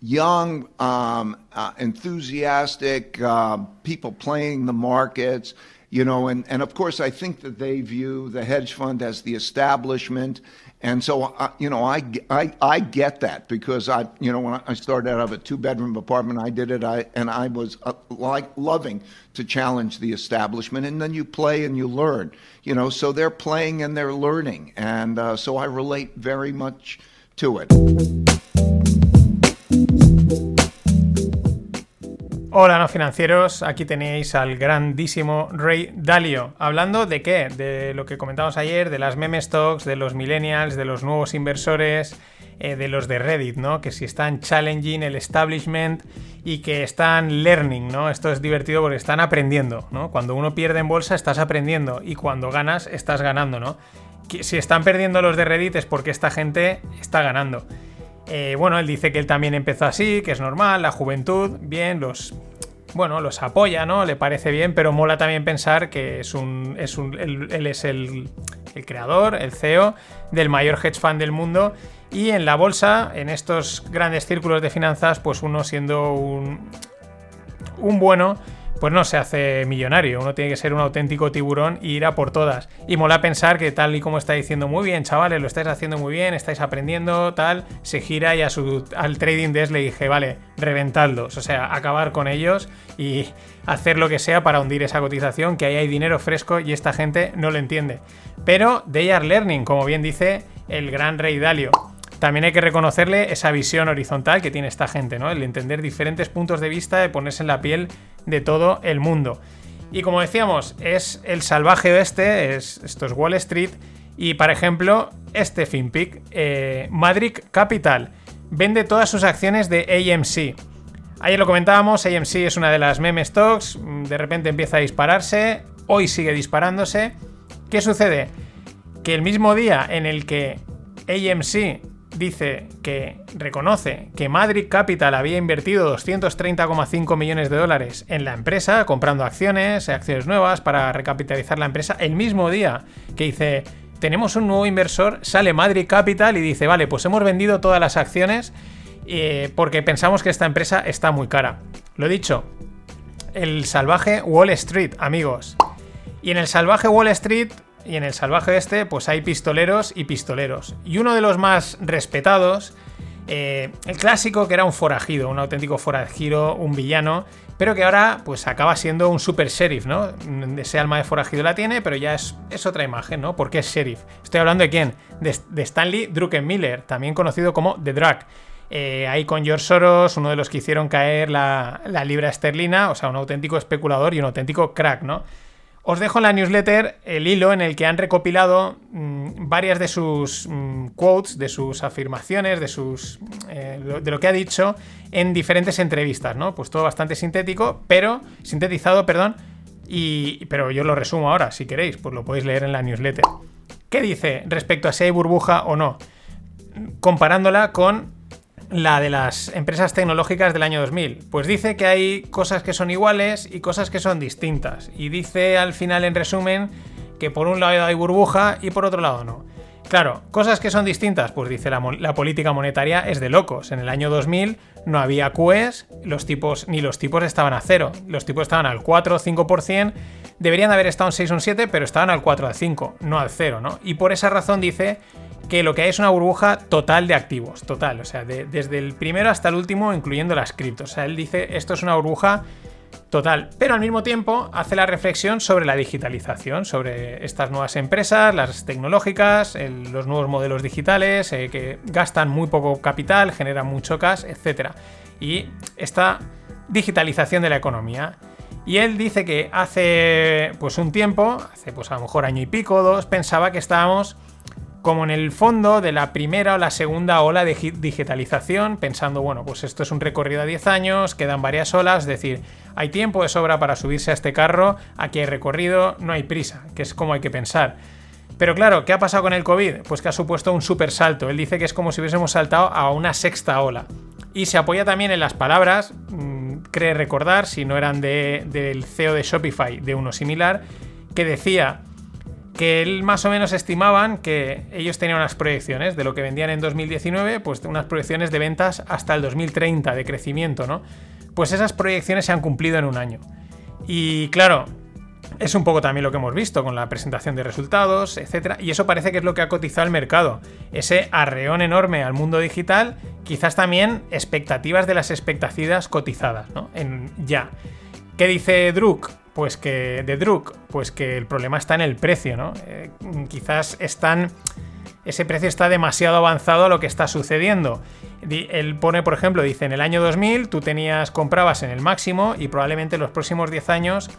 young, um, uh, enthusiastic uh, people playing the markets, you know, and, and of course, I think that they view the hedge fund as the establishment and so, uh, you know, I, I, I get that because I, you know, when I started out of a two bedroom apartment, I did it. I, and I was uh, like loving to challenge the establishment. And then you play and you learn, you know, so they're playing and they're learning. And uh, so I relate very much to it. Hola no financieros, aquí tenéis al grandísimo Ray Dalio. ¿Hablando de qué? De lo que comentamos ayer, de las meme stocks, de los millennials, de los nuevos inversores, eh, de los de Reddit, ¿no? Que si están challenging el establishment y que están learning, ¿no? Esto es divertido porque están aprendiendo, ¿no? Cuando uno pierde en bolsa estás aprendiendo y cuando ganas estás ganando, ¿no? Si están perdiendo los de Reddit es porque esta gente está ganando. Eh, bueno, él dice que él también empezó así, que es normal, la juventud, bien, los. Bueno, los apoya, ¿no? Le parece bien, pero mola también pensar que es un. Es un él, es el, el, creador, el CEO del mayor hedge fund del mundo. Y en la bolsa, en estos grandes círculos de finanzas, pues uno siendo un. un bueno pues no se hace millonario. Uno tiene que ser un auténtico tiburón y ir a por todas. Y mola pensar que tal y como está diciendo, muy bien, chavales, lo estáis haciendo muy bien, estáis aprendiendo, tal, se gira y a su, al trading desk le dije, vale, reventadlos, o sea, acabar con ellos y hacer lo que sea para hundir esa cotización, que ahí hay dinero fresco y esta gente no lo entiende. Pero they are learning, como bien dice el gran rey Dalio también hay que reconocerle esa visión horizontal que tiene esta gente, ¿no? El entender diferentes puntos de vista, de ponerse en la piel de todo el mundo. Y como decíamos, es el salvaje oeste, es, esto es Wall Street. Y por ejemplo, este FinPic, eh, Madrid Capital, vende todas sus acciones de AMC. Ayer lo comentábamos, AMC es una de las meme stocks, de repente empieza a dispararse, hoy sigue disparándose. ¿Qué sucede? Que el mismo día en el que AMC dice que reconoce que Madrid Capital había invertido 230,5 millones de dólares en la empresa, comprando acciones, acciones nuevas para recapitalizar la empresa, el mismo día que dice, tenemos un nuevo inversor, sale Madrid Capital y dice, vale, pues hemos vendido todas las acciones eh, porque pensamos que esta empresa está muy cara. Lo dicho, el salvaje Wall Street, amigos. Y en el salvaje Wall Street y en el salvaje este, pues hay pistoleros y pistoleros. Y uno de los más respetados, eh, el clásico que era un forajido, un auténtico forajido, un villano, pero que ahora pues acaba siendo un super sheriff, ¿no? Ese alma de forajido la tiene, pero ya es, es otra imagen, ¿no? Porque es sheriff. Estoy hablando de quién? De, Stanley Druckenmiller, también conocido como The Drag. eh, ahí con George Soros, uno de los que hicieron caer la, la libra esterlina, o sea, un auténtico especulador y un auténtico crack, ¿no? Os dejo en la newsletter el hilo en el que han recopilado mm, varias de sus mm, quotes, de sus afirmaciones, de sus eh, lo- de lo que ha dicho en diferentes entrevistas, ¿no? Pues todo bastante sintético, pero sintetizado, perdón, y pero yo lo resumo ahora, si queréis, pues lo podéis leer en la newsletter. ¿Qué dice respecto a si hay burbuja o no? Comparándola con la de las empresas tecnológicas del año 2000. Pues dice que hay cosas que son iguales y cosas que son distintas. Y dice al final, en resumen, que por un lado hay burbuja y por otro lado no. Claro, cosas que son distintas, pues dice la, política monetaria es de locos. En el año 2000 no había QEs, los tipos, ni los tipos estaban a cero. Los tipos estaban al 4 o 5%, deberían de haber estado en 6 o un 7, pero estaban al 4 o al 5, no al 0, ¿no? Y por esa razón dice que lo que hay es una burbuja total de activos, total, o sea, de- desde el primero hasta el último, incluyendo las criptos. O sea, él dice, esto es una burbuja total, pero al mismo tiempo hace la reflexión sobre la digitalización, sobre estas nuevas empresas, las tecnológicas, los nuevos modelos digitales, eh, que gastan muy poco capital, generan mucho cash, etc. Y esta digitalización de la economía. Y él dice que hace pues un tiempo, hace pues a lo mejor año y pico, dos, pensaba que estábamos como en el fondo de la primera o la segunda ola de gi- digitalización, pensando, bueno, pues esto es un recorrido a 10 años, quedan varias olas, es decir, hay tiempo de sobra para subirse a este carro, aquí hay recorrido, no hay prisa, que es como hay que pensar. Pero claro, ¿qué ha pasado con el COVID? Pues que ha supuesto un super salto. Él dice que es como si hubiésemos saltado a una sexta ola. Y se apoya también en las palabras, mm, cree recordar, si no eran de- del CEO de Shopify, de uno similar, que decía que él más o menos estimaban que ellos tenían unas proyecciones de lo que vendían en 2019, pues unas proyecciones de ventas hasta el 2030 de crecimiento, ¿no? Pues esas proyecciones se han cumplido en un año. Y claro, es un poco también lo que hemos visto con la presentación de resultados, etcétera, y eso parece que es lo que ha cotizado el mercado. Ese arreón enorme al mundo digital, quizás también expectativas de las expectativas cotizadas, ¿no? En ya. ¿Qué dice Druk? Pues que de Druk, pues que el problema está en el precio, ¿no? Eh, quizás están ese precio está demasiado avanzado a lo que está sucediendo. Di- Él pone, por ejemplo, dice, en el año 2000 tú tenías, comprabas en el máximo y probablemente en los próximos 10 años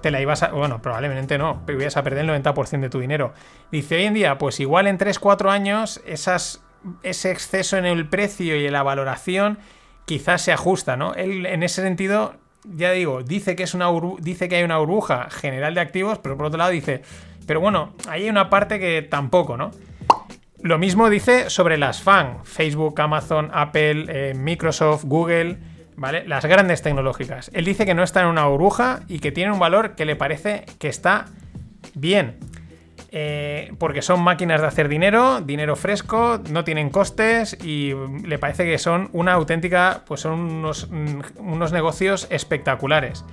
te la ibas a, bueno, probablemente no, pero ibas a perder el 90% de tu dinero. Dice, hoy en día, pues igual en 3-4 años esas, ese exceso en el precio y en la valoración quizás se ajusta, ¿no? Él, en ese sentido, ya digo, dice que, es una dice que hay una burbuja general de activos, pero por otro lado dice, pero bueno, ahí hay una parte que tampoco, ¿no? Lo mismo dice sobre las FAN, Facebook, Amazon, Apple, eh, Microsoft, Google, ¿vale? Las grandes tecnológicas. Él dice que no están en una burbuja y que tienen un valor que le parece que está bien. Eh, porque son máquinas de hacer dinero, dinero fresco, no tienen costes y le parece que son una auténtica, pues son unos, mm, unos negocios espectaculares.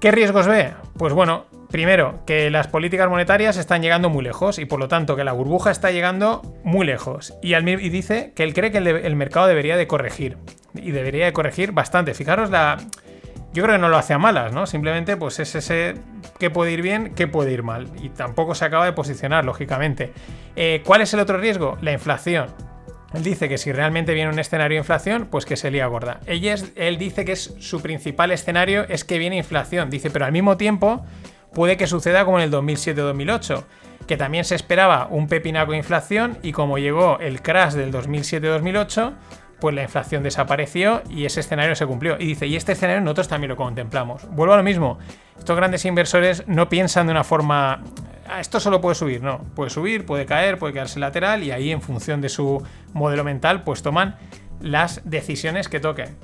¿Qué riesgos ve? Pues bueno, primero, que las políticas monetarias están llegando muy lejos y por lo tanto que la burbuja está llegando muy lejos. Y, al y dice que él cree que el mercado debería de corregir. Y debería de corregir bastante. Fijaros la... Yo creo que no lo hace a malas, ¿no? Simplemente pues es ese que puede ir bien, que puede ir mal. Y tampoco se acaba de posicionar, lógicamente. Eh, ¿Cuál es el otro riesgo? La inflación. Él dice que si realmente viene un escenario de inflación, pues que se lía gorda. Ella él dice que es su principal escenario es que viene inflación. Dice, pero al mismo tiempo puede que suceda como en el 2007-2008, que también se esperaba un pepinaco de inflación y como llegó el crash del 2007-2008, pues la inflación desapareció y ese escenario se cumplió. Y dice, y este escenario nosotros también lo contemplamos. Vuelvo a lo mismo, estos grandes inversores no piensan de una forma, "Ah, esto solo puede subir, no, puede subir, puede caer, puede quedarse lateral y ahí en función de su modelo mental pues toman las decisiones que toquen.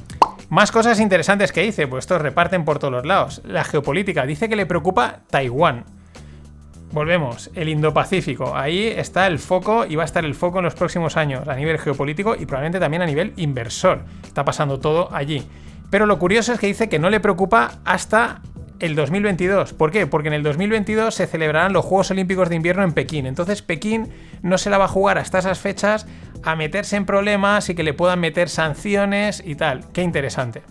Más cosas interesantes que dice, pues estos reparten por todos los lados. La geopolítica, dice que le preocupa Taiwán. Volvemos, el Indo-Pacífico. Ahí está el foco y va a estar el foco en los próximos años a nivel geopolítico y probablemente también a nivel inversor. Está pasando todo allí. Pero lo curioso es que dice que no le preocupa hasta el 2022. ¿Por qué? Porque en el 2022 se celebrarán los Juegos Olímpicos de Invierno en Pekín. Entonces Pekín no se la va a jugar hasta esas fechas a meterse en problemas y que le puedan meter sanciones y tal. Qué interesante.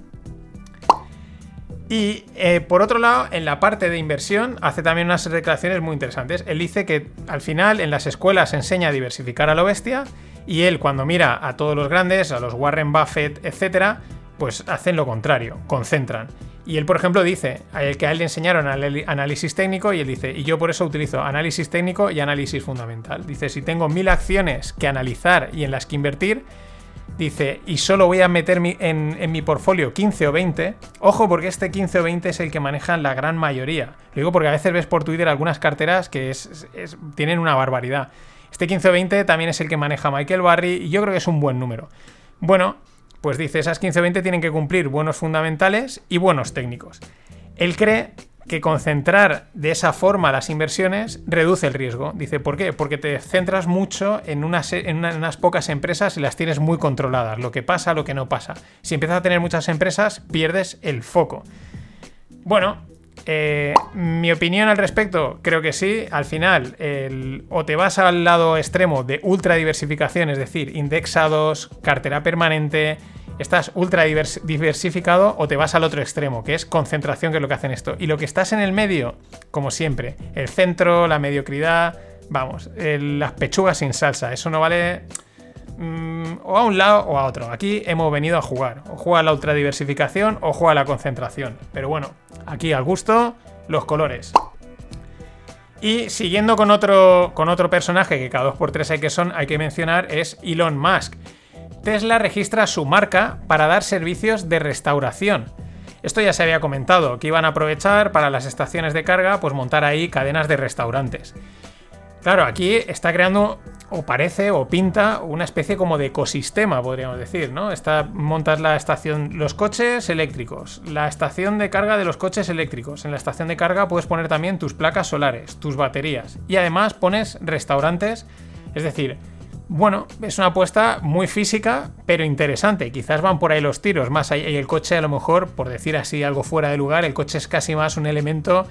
Y eh, por otro lado, en la parte de inversión, hace también unas declaraciones muy interesantes. Él dice que al final en las escuelas se enseña a diversificar a lo bestia Y él, cuando mira a todos los grandes, a los Warren Buffett, etcétera, pues hacen lo contrario, concentran. Y él, por ejemplo, dice que a él le enseñaron análisis técnico y él dice, y yo por eso utilizo análisis técnico y análisis fundamental. Dice, si tengo mil acciones que analizar y en las que invertir, dice, y solo voy a meter en, mi portfolio 15 o 20, ojo porque este 15 o 20 es el que manejan la gran mayoría. Lo digo porque a veces ves por Twitter algunas carteras que tienen una barbaridad. Este 15 o 20 también es el que maneja Michael Barry y yo creo que es un buen número. Bueno, pues dice, esas 15 o 20 tienen que cumplir buenos fundamentales y buenos técnicos. Él cree que concentrar de esa forma las inversiones reduce el riesgo. Dice, ¿por qué? Porque te centras mucho en unas, en unas pocas empresas y las tienes muy controladas, lo que pasa, lo que no pasa. Si empiezas a tener muchas empresas, pierdes el foco. Bueno, eh, mi opinión al respecto, creo que sí. Al final, o te vas al lado extremo de ultra diversificación, es decir, indexados, cartera permanente, estás ultra diversificado o te vas al otro extremo, que es concentración, que es lo que hacen esto. Y lo que estás en el medio, como siempre, el centro, la mediocridad, vamos, las pechugas sin salsa, eso no vale mm, o a un lado o a otro. Aquí hemos venido a jugar, o juega la ultra diversificación o juega la concentración. Pero bueno, aquí al gusto, los colores. Y siguiendo con otro, con otro personaje que cada dos por tres hay que son, hay que mencionar, es Elon Musk. Tesla registra su marca para dar servicios de restauración. Esto ya se había comentado, que iban a aprovechar para las estaciones de carga, pues montar ahí cadenas de restaurantes. Claro, aquí está creando, o parece, o pinta, una especie como de ecosistema, podríamos decir, ¿no? Está, montas la estación, los coches eléctricos, la estación de carga de los coches eléctricos. En la estación de carga puedes poner también tus placas solares, tus baterías. Y además pones restaurantes, es decir, bueno, es una apuesta muy física, pero interesante. Quizás van por ahí los tiros, más ahí el coche a lo mejor, por decir así algo fuera de lugar, el coche es casi más un elemento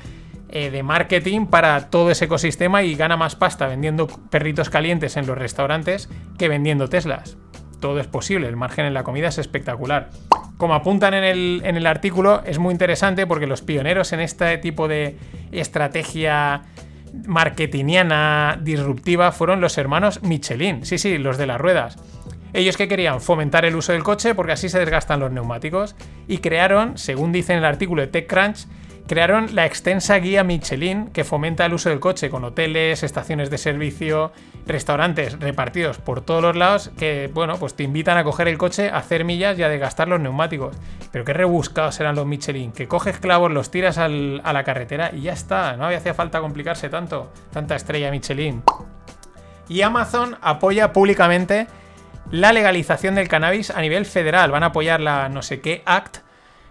eh, de marketing para todo ese ecosistema y gana más pasta vendiendo perritos calientes en los restaurantes que vendiendo Teslas. Todo es posible, el margen en la comida es espectacular. Como apuntan en el, en el artículo, es muy interesante porque los pioneros en este tipo de estrategia marketingiana disruptiva fueron los hermanos Michelin, sí, sí, los de las ruedas. Ellos que querían fomentar el uso del coche porque así se desgastan los neumáticos y crearon, según dice en el artículo de TechCrunch, crearon la extensa guía Michelin que fomenta el uso del coche con hoteles, estaciones de servicio, restaurantes repartidos por todos los lados que, bueno, pues te invitan a coger el coche, a hacer millas y a desgastar los neumáticos. Pero qué rebuscados eran los Michelin, que coges clavos, los tiras a la carretera y ya está, no había hacía falta complicarse tanto, tanta estrella Michelin. Y Amazon apoya públicamente la legalización del cannabis a nivel federal, van a apoyar la no sé qué Act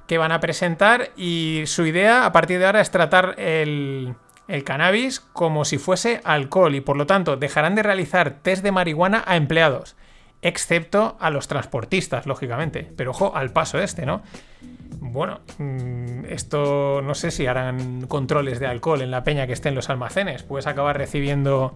que van a presentar y su idea a partir de ahora es tratar el, cannabis como si fuese alcohol y por lo tanto dejarán de realizar test de marihuana a empleados, excepto a los transportistas, lógicamente. Pero ojo al paso este, ¿no? Bueno, mm, esto no sé si harán controles de alcohol en la peña que esté en los almacenes. Puedes acabar recibiendo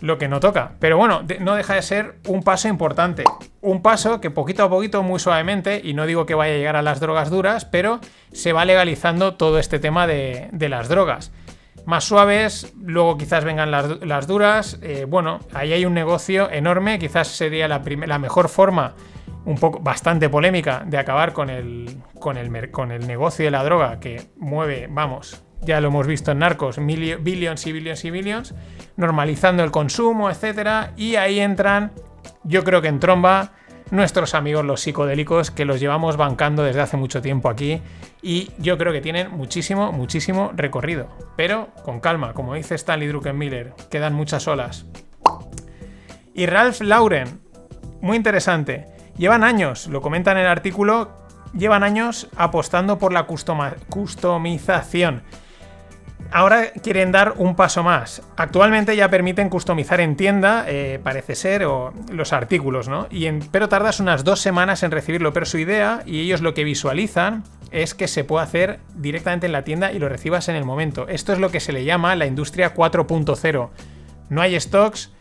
lo que no toca. Pero bueno, no deja de ser un paso importante. Un paso que poquito a poquito, muy suavemente, y no digo que vaya a llegar a las drogas duras, pero se va legalizando todo este tema de, las drogas. Más suaves, luego quizás vengan las, duras. Eh, bueno, ahí hay un negocio enorme, quizás sería la, mejor forma un poco bastante polémica de acabar con el, con el negocio de la droga que mueve, vamos, ya lo hemos visto en Narcos, billions y billions y billions, normalizando el consumo, etcétera, y ahí entran, yo creo que en tromba, nuestros amigos los psicodélicos que los llevamos bancando desde hace mucho tiempo aquí y yo creo que tienen muchísimo, muchísimo recorrido. Pero con calma, como dice Stanley Druckenmiller, quedan muchas olas. Y Ralph Lauren, muy interesante, llevan años, lo comentan en el artículo, llevan años apostando por la customización ahora quieren dar un paso más. Actualmente ya permiten customizar en tienda, eh, parece ser, o los artículos, ¿no? Y pero tardas unas dos semanas en recibirlo. Pero su idea, y ellos lo que visualizan, es que se puede hacer directamente en la tienda y lo recibas en el momento. Esto es lo que se le llama la industria 4.0. No hay stocks,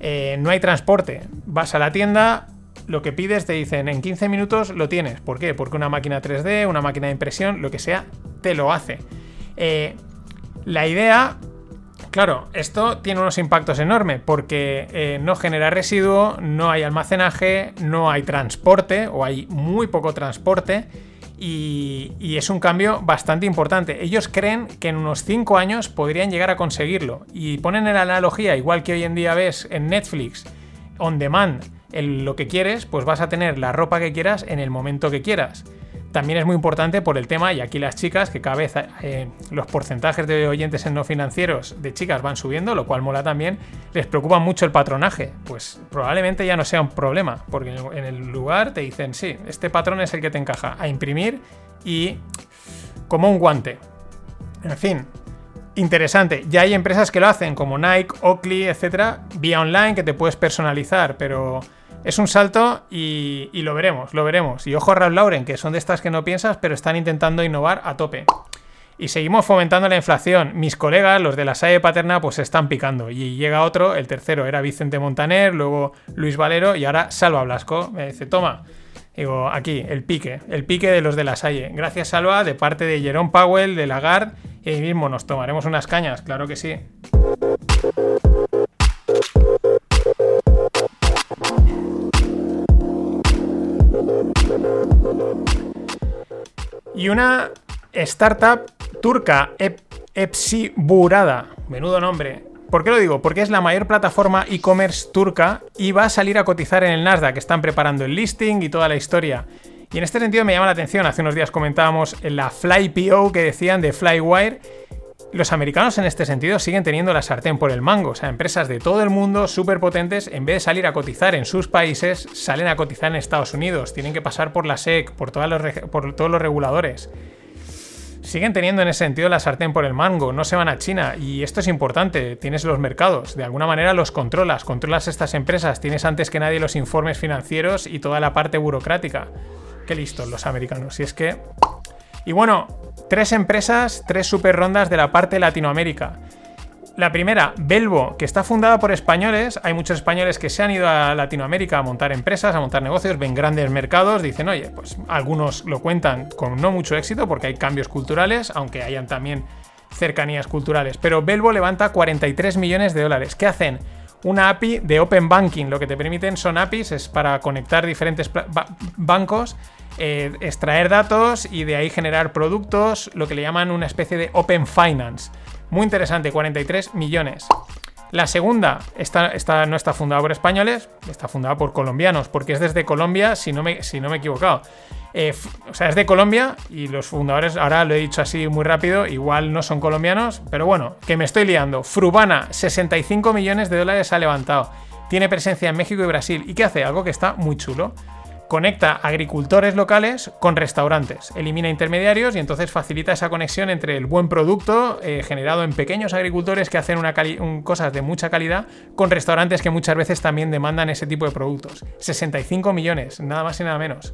eh, no hay transporte. Vas a la tienda, lo que pides te dicen en 15 minutos lo tienes. ¿Por qué? Porque una máquina 3D, una máquina de impresión, lo que sea, te lo hace. Eh, la idea, Claro, esto tiene unos impactos enormes porque eh, no genera residuo, no hay almacenaje, no hay transporte o hay muy poco transporte y, es un cambio bastante importante. Ellos creen que en unos 5 años podrían llegar a conseguirlo y ponen en la analogía, igual que hoy en día ves en Netflix, on demand, lo que quieres, pues vas a tener la ropa que quieras en el momento que quieras. También es muy importante por el tema, y aquí las chicas, que cada vez eh, los porcentajes de oyentes en no financieros de chicas van subiendo, lo cual mola también, les preocupa mucho el patronaje. Pues probablemente ya no sea un problema, porque en el- lugar te dicen, sí, este patrón es el que te encaja, a imprimir y como un guante. En fin, interesante. Ya hay empresas que lo hacen, como Nike, Oakley, etcétera, vía online que te puedes personalizar, pero es un salto y, lo veremos, lo veremos. Y ojo a Ralph Lauren, que son de estas que no piensas, pero están intentando innovar a tope. Y seguimos fomentando la inflación. Mis colegas, los de la SAE Paterna, pues se están picando. Y llega otro, el tercero era Vicente Montaner, luego Luis Valero y ahora Salva Blasco. Me dice, toma. Digo, aquí, el pique, el pique de los de la Salle. Gracias, Salva, de parte de Jerome Powell, de Lagarde, y ahí mismo nos tomaremos unas cañas, claro que sí. Y una startup turca, Ep- Epsiburada, menudo nombre. ¿Por qué lo digo? Porque es la mayor plataforma e-commerce turca y va a salir a cotizar en el Nasdaq, que están preparando el listing y toda la historia. Y en este sentido me llama la atención, hace unos días comentábamos en la FlyPO que decían de Flywire, los americanos en este sentido siguen teniendo la sartén por el mango, o sea, empresas de todo el mundo súper potentes, en vez de salir a cotizar en sus países, salen a cotizar en Estados Unidos, tienen que pasar por la SEC, por, todos los reguladores. Siguen teniendo en ese sentido la sartén por el mango, no se van a China. Y esto es importante, tienes los mercados, de alguna manera los controlas, controlas estas empresas, tienes antes que nadie los informes financieros y toda la parte burocrática. Qué listos los americanos, y es que... Y bueno, tres empresas, tres super rondas de la parte Latinoamérica. La primera, Belvo, que está fundada por españoles. Hay muchos españoles que se han ido a Latinoamérica a montar empresas, a montar negocios, ven grandes mercados, dicen, oye, pues algunos lo cuentan con no mucho éxito porque hay cambios culturales, aunque hayan también cercanías culturales. Pero Belvo levanta 43 millones de dólares. ¿Qué hacen? Una API de Open Banking. Lo que te permiten son APIs, es para conectar diferentes bancos, eh, extraer datos y de ahí generar productos, lo que le llaman una especie de Open Finance. Muy interesante, 43 millones. La segunda, esta, esta no está fundada por españoles, está fundada por colombianos, porque es desde Colombia, si no me, si no me he equivocado. Eh, o sea, es de Colombia y los fundadores, ahora lo he dicho así muy rápido, igual no son colombianos, pero bueno, que me estoy liando. Frubana, 65 millones de dólares ha levantado. Tiene presencia en México y Brasil. ¿Y qué hace? Algo que está muy chulo. Conecta agricultores locales con restaurantes, elimina intermediarios y entonces facilita esa conexión entre el buen producto eh, generado en pequeños agricultores que hacen una cosas de mucha calidad con restaurantes que muchas veces también demandan ese tipo de productos. 65 millones, nada más y nada menos.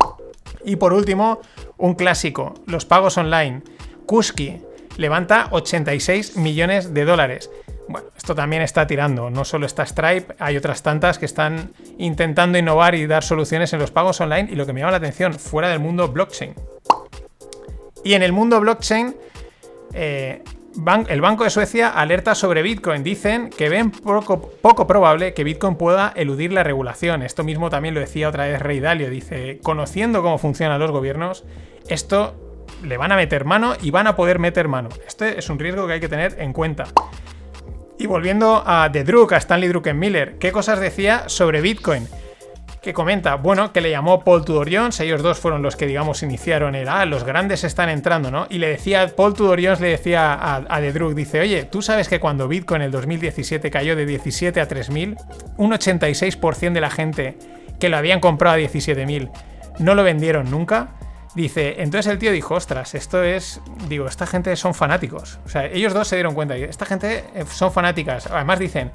Y por último, un clásico, los pagos online. Kuski levanta 86 millones de dólares. Bueno, esto también está tirando, no solo está Stripe, hay otras tantas que están intentando innovar y dar soluciones en los pagos online y lo que me llama la atención, fuera del mundo blockchain. Y en el mundo blockchain, eh, el Banco de Suecia alerta sobre Bitcoin. Dicen que ven poco, poco probable que Bitcoin pueda eludir la regulación. Esto mismo también lo decía otra vez Rey Dalio. Dice, conociendo cómo funcionan los gobiernos, esto le van a meter mano y van a poder meter mano. Este es un riesgo que hay que tener en cuenta. Y volviendo a The Druk, a Stanley Druckenmiller, ¿qué cosas decía sobre Bitcoin? Que comenta, bueno, que le llamó Paul Tudor Jones, ellos dos fueron los que, digamos, iniciaron el, ah, los grandes están entrando, ¿no? Y le decía, Paul Tudor Jones le decía a, a The Druk, dice, oye, ¿tú sabes que cuando Bitcoin en el 2017 cayó de 17 a 3.000, un 86% de la gente que lo habían comprado a 17.000 no lo vendieron nunca? Dice, entonces el tío dijo, ostras, esto es, digo, esta gente son fanáticos. O sea, ellos dos se dieron cuenta, esta gente eh, son fanáticas. Además dicen,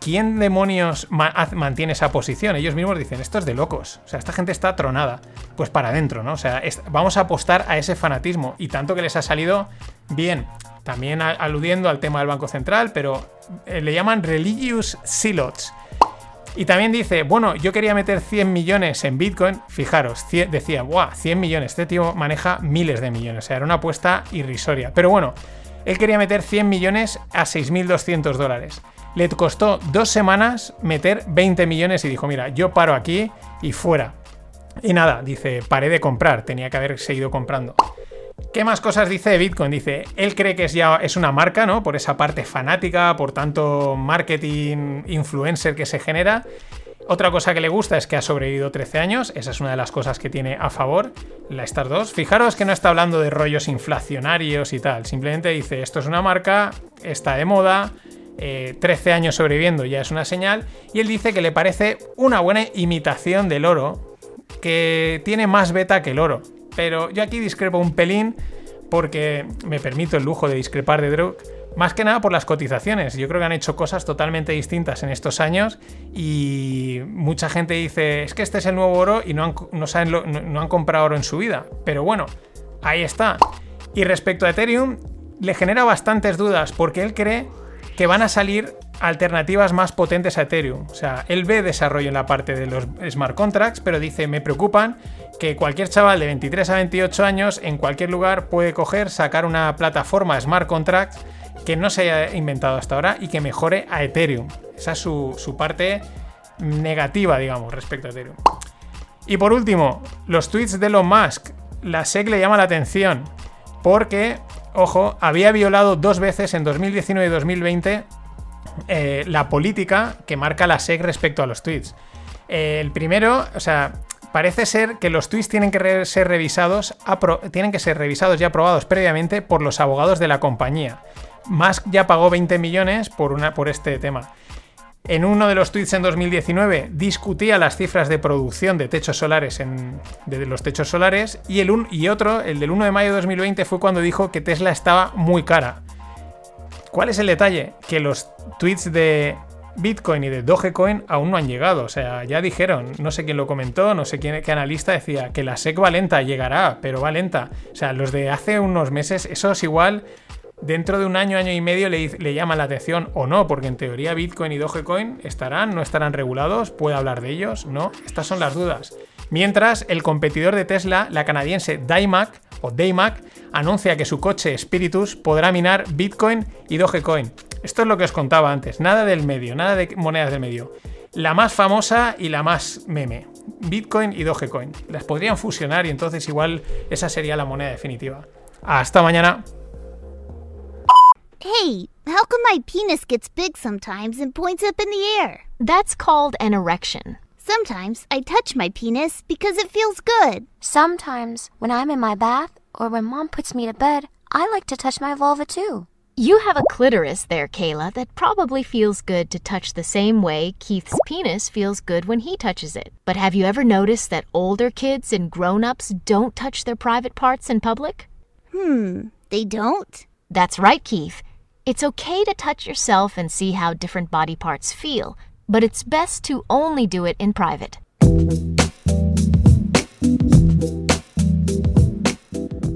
¿quién demonios mantiene esa posición? Ellos mismos dicen, esto es de locos. O sea, esta gente está tronada. Pues para adentro, ¿no? O sea, vamos a apostar a ese fanatismo. Y tanto que les ha salido bien. También aludiendo al tema del Banco Central, pero eh, le llaman religious silots. Y también dice, bueno, yo quería meter 100 millones en Bitcoin. Fijaros, decía, ¡buah! 100 millones. Este tío maneja miles de millones. O sea, era una apuesta irrisoria. Pero bueno, Él quería meter 100 millones a 6.200 dólares. Le costó dos semanas meter 20 millones y dijo, mira, yo paro aquí y fuera. Y nada, dice, paré de comprar, tenía que haber seguido comprando. ¿Qué más cosas dice Bitcoin? Dice, él cree que es ya es una marca, ¿no? Por esa parte fanática, por tanto marketing influencer que se genera. Otra cosa que le gusta es que ha sobrevivido 13 años, esa es una de las cosas que tiene a favor la Star 2. Fijaros que no está hablando de rollos inflacionarios y tal, simplemente dice, esto es una marca, está de moda, 13 eh, años sobreviviendo ya es una señal, y él dice que le parece una buena imitación del oro, que tiene más beta que el oro. Pero yo aquí discrepo un pelín porque me permito el lujo de discrepar de Druk. Más que nada por las cotizaciones. Yo creo que han hecho cosas totalmente distintas en estos años y mucha gente dice, es que este es el nuevo oro y no han, no saben no han comprado oro en su vida. Pero bueno, ahí está. Y respecto a Ethereum, le genera bastantes dudas porque él cree que van a salir alternativas más potentes a Ethereum. O sea, él ve desarrollo en la parte de los smart contracts, pero dice, me preocupan que cualquier chaval de 23 a 28 años en cualquier lugar puede coger, sacar una plataforma smart contracts que no se haya inventado hasta ahora y que mejore a Ethereum. Esa es su, su parte negativa, digamos, respecto a Ethereum. Y por último, los tweets de Elon Musk. La SEC le llama la atención porque ojo, había violado dos veces en 2019 y 2020 eh, la política que marca la SEC respecto a los tweets. Eh, el primero, o sea, parece ser que los tweets tienen que ser revisados, tienen que ser revisados y aprobados previamente por los abogados de la compañía. Musk ya pagó 20 millones por, una, por este tema. En uno de los tweets en 2019 discutía las cifras de producción de techos solares en, de los techos solares y, el y otro, el del 1 de mayo de 2020, fue cuando dijo que Tesla estaba muy cara. ¿Cuál es el detalle? Que los tweets de Bitcoin y de Dogecoin aún no han llegado. O sea, ya dijeron, no sé quién lo comentó, no sé quién, qué analista decía que la SEC va lenta, llegará, pero va lenta. O sea, los de hace unos meses, eso es igual dentro de un año, año y medio le, llama la atención o no, porque en teoría Bitcoin y Dogecoin estarán, no estarán regulados, puede hablar de ellos, ¿no? Estas son las dudas. Mientras, el competidor de Tesla, la canadiense Daimac, o Daymac, anuncia que su coche Spiritus podrá minar Bitcoin y Dogecoin. Esto es lo que os contaba antes, nada del medio, nada de monedas del medio. La más famosa y la más meme, Bitcoin y Dogecoin. Las podrían fusionar y entonces igual esa sería la moneda definitiva. Hasta mañana. Hey, how come my penis gets big sometimes and points up in the air? That's called an erection. Sometimes I touch my penis because it feels good. Sometimes, when I'm in my bath or when mom puts me to bed, I like to touch my vulva too. You have a clitoris there, Kayla, that probably feels good to touch the same way Keith's penis feels good when he touches it. But have you ever noticed that older kids and grown ups don't touch their private parts in public? Hmm, they don't? That's right, Keith. It's okay to touch yourself and see how different body parts feel, but it's best to only do it in private.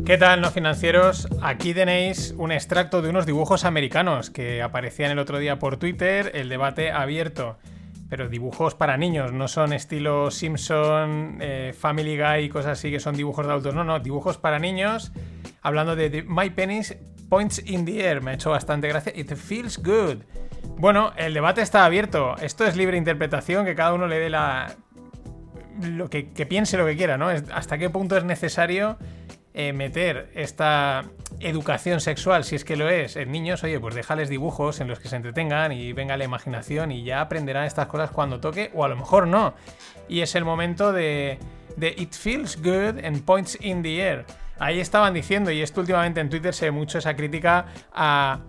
¿Qué tal, no financieros? Aquí tenéis un extracto de unos dibujos americanos que aparecían el otro día por Twitter, el debate abierto. Pero dibujos para niños, no son estilo Simpson, eh, Family Guy y cosas así que son dibujos de adultos. No, no, dibujos para niños. Hablando de My Penis Points in the Air. Me ha hecho bastante gracia. It feels good. Bueno, el debate está abierto. Esto es libre interpretación, que cada uno le dé la. Lo que, piense lo que quiera, ¿no? Hasta qué punto es necesario eh, meter esta educación sexual, si es que lo es, en niños, oye, pues déjales dibujos en los que se entretengan y venga la imaginación y ya aprenderán estas cosas cuando toque, o a lo mejor no. Y es el momento de, de It feels good and points in the air. Ahí estaban diciendo, y esto últimamente en Twitter se ve mucho esa crítica a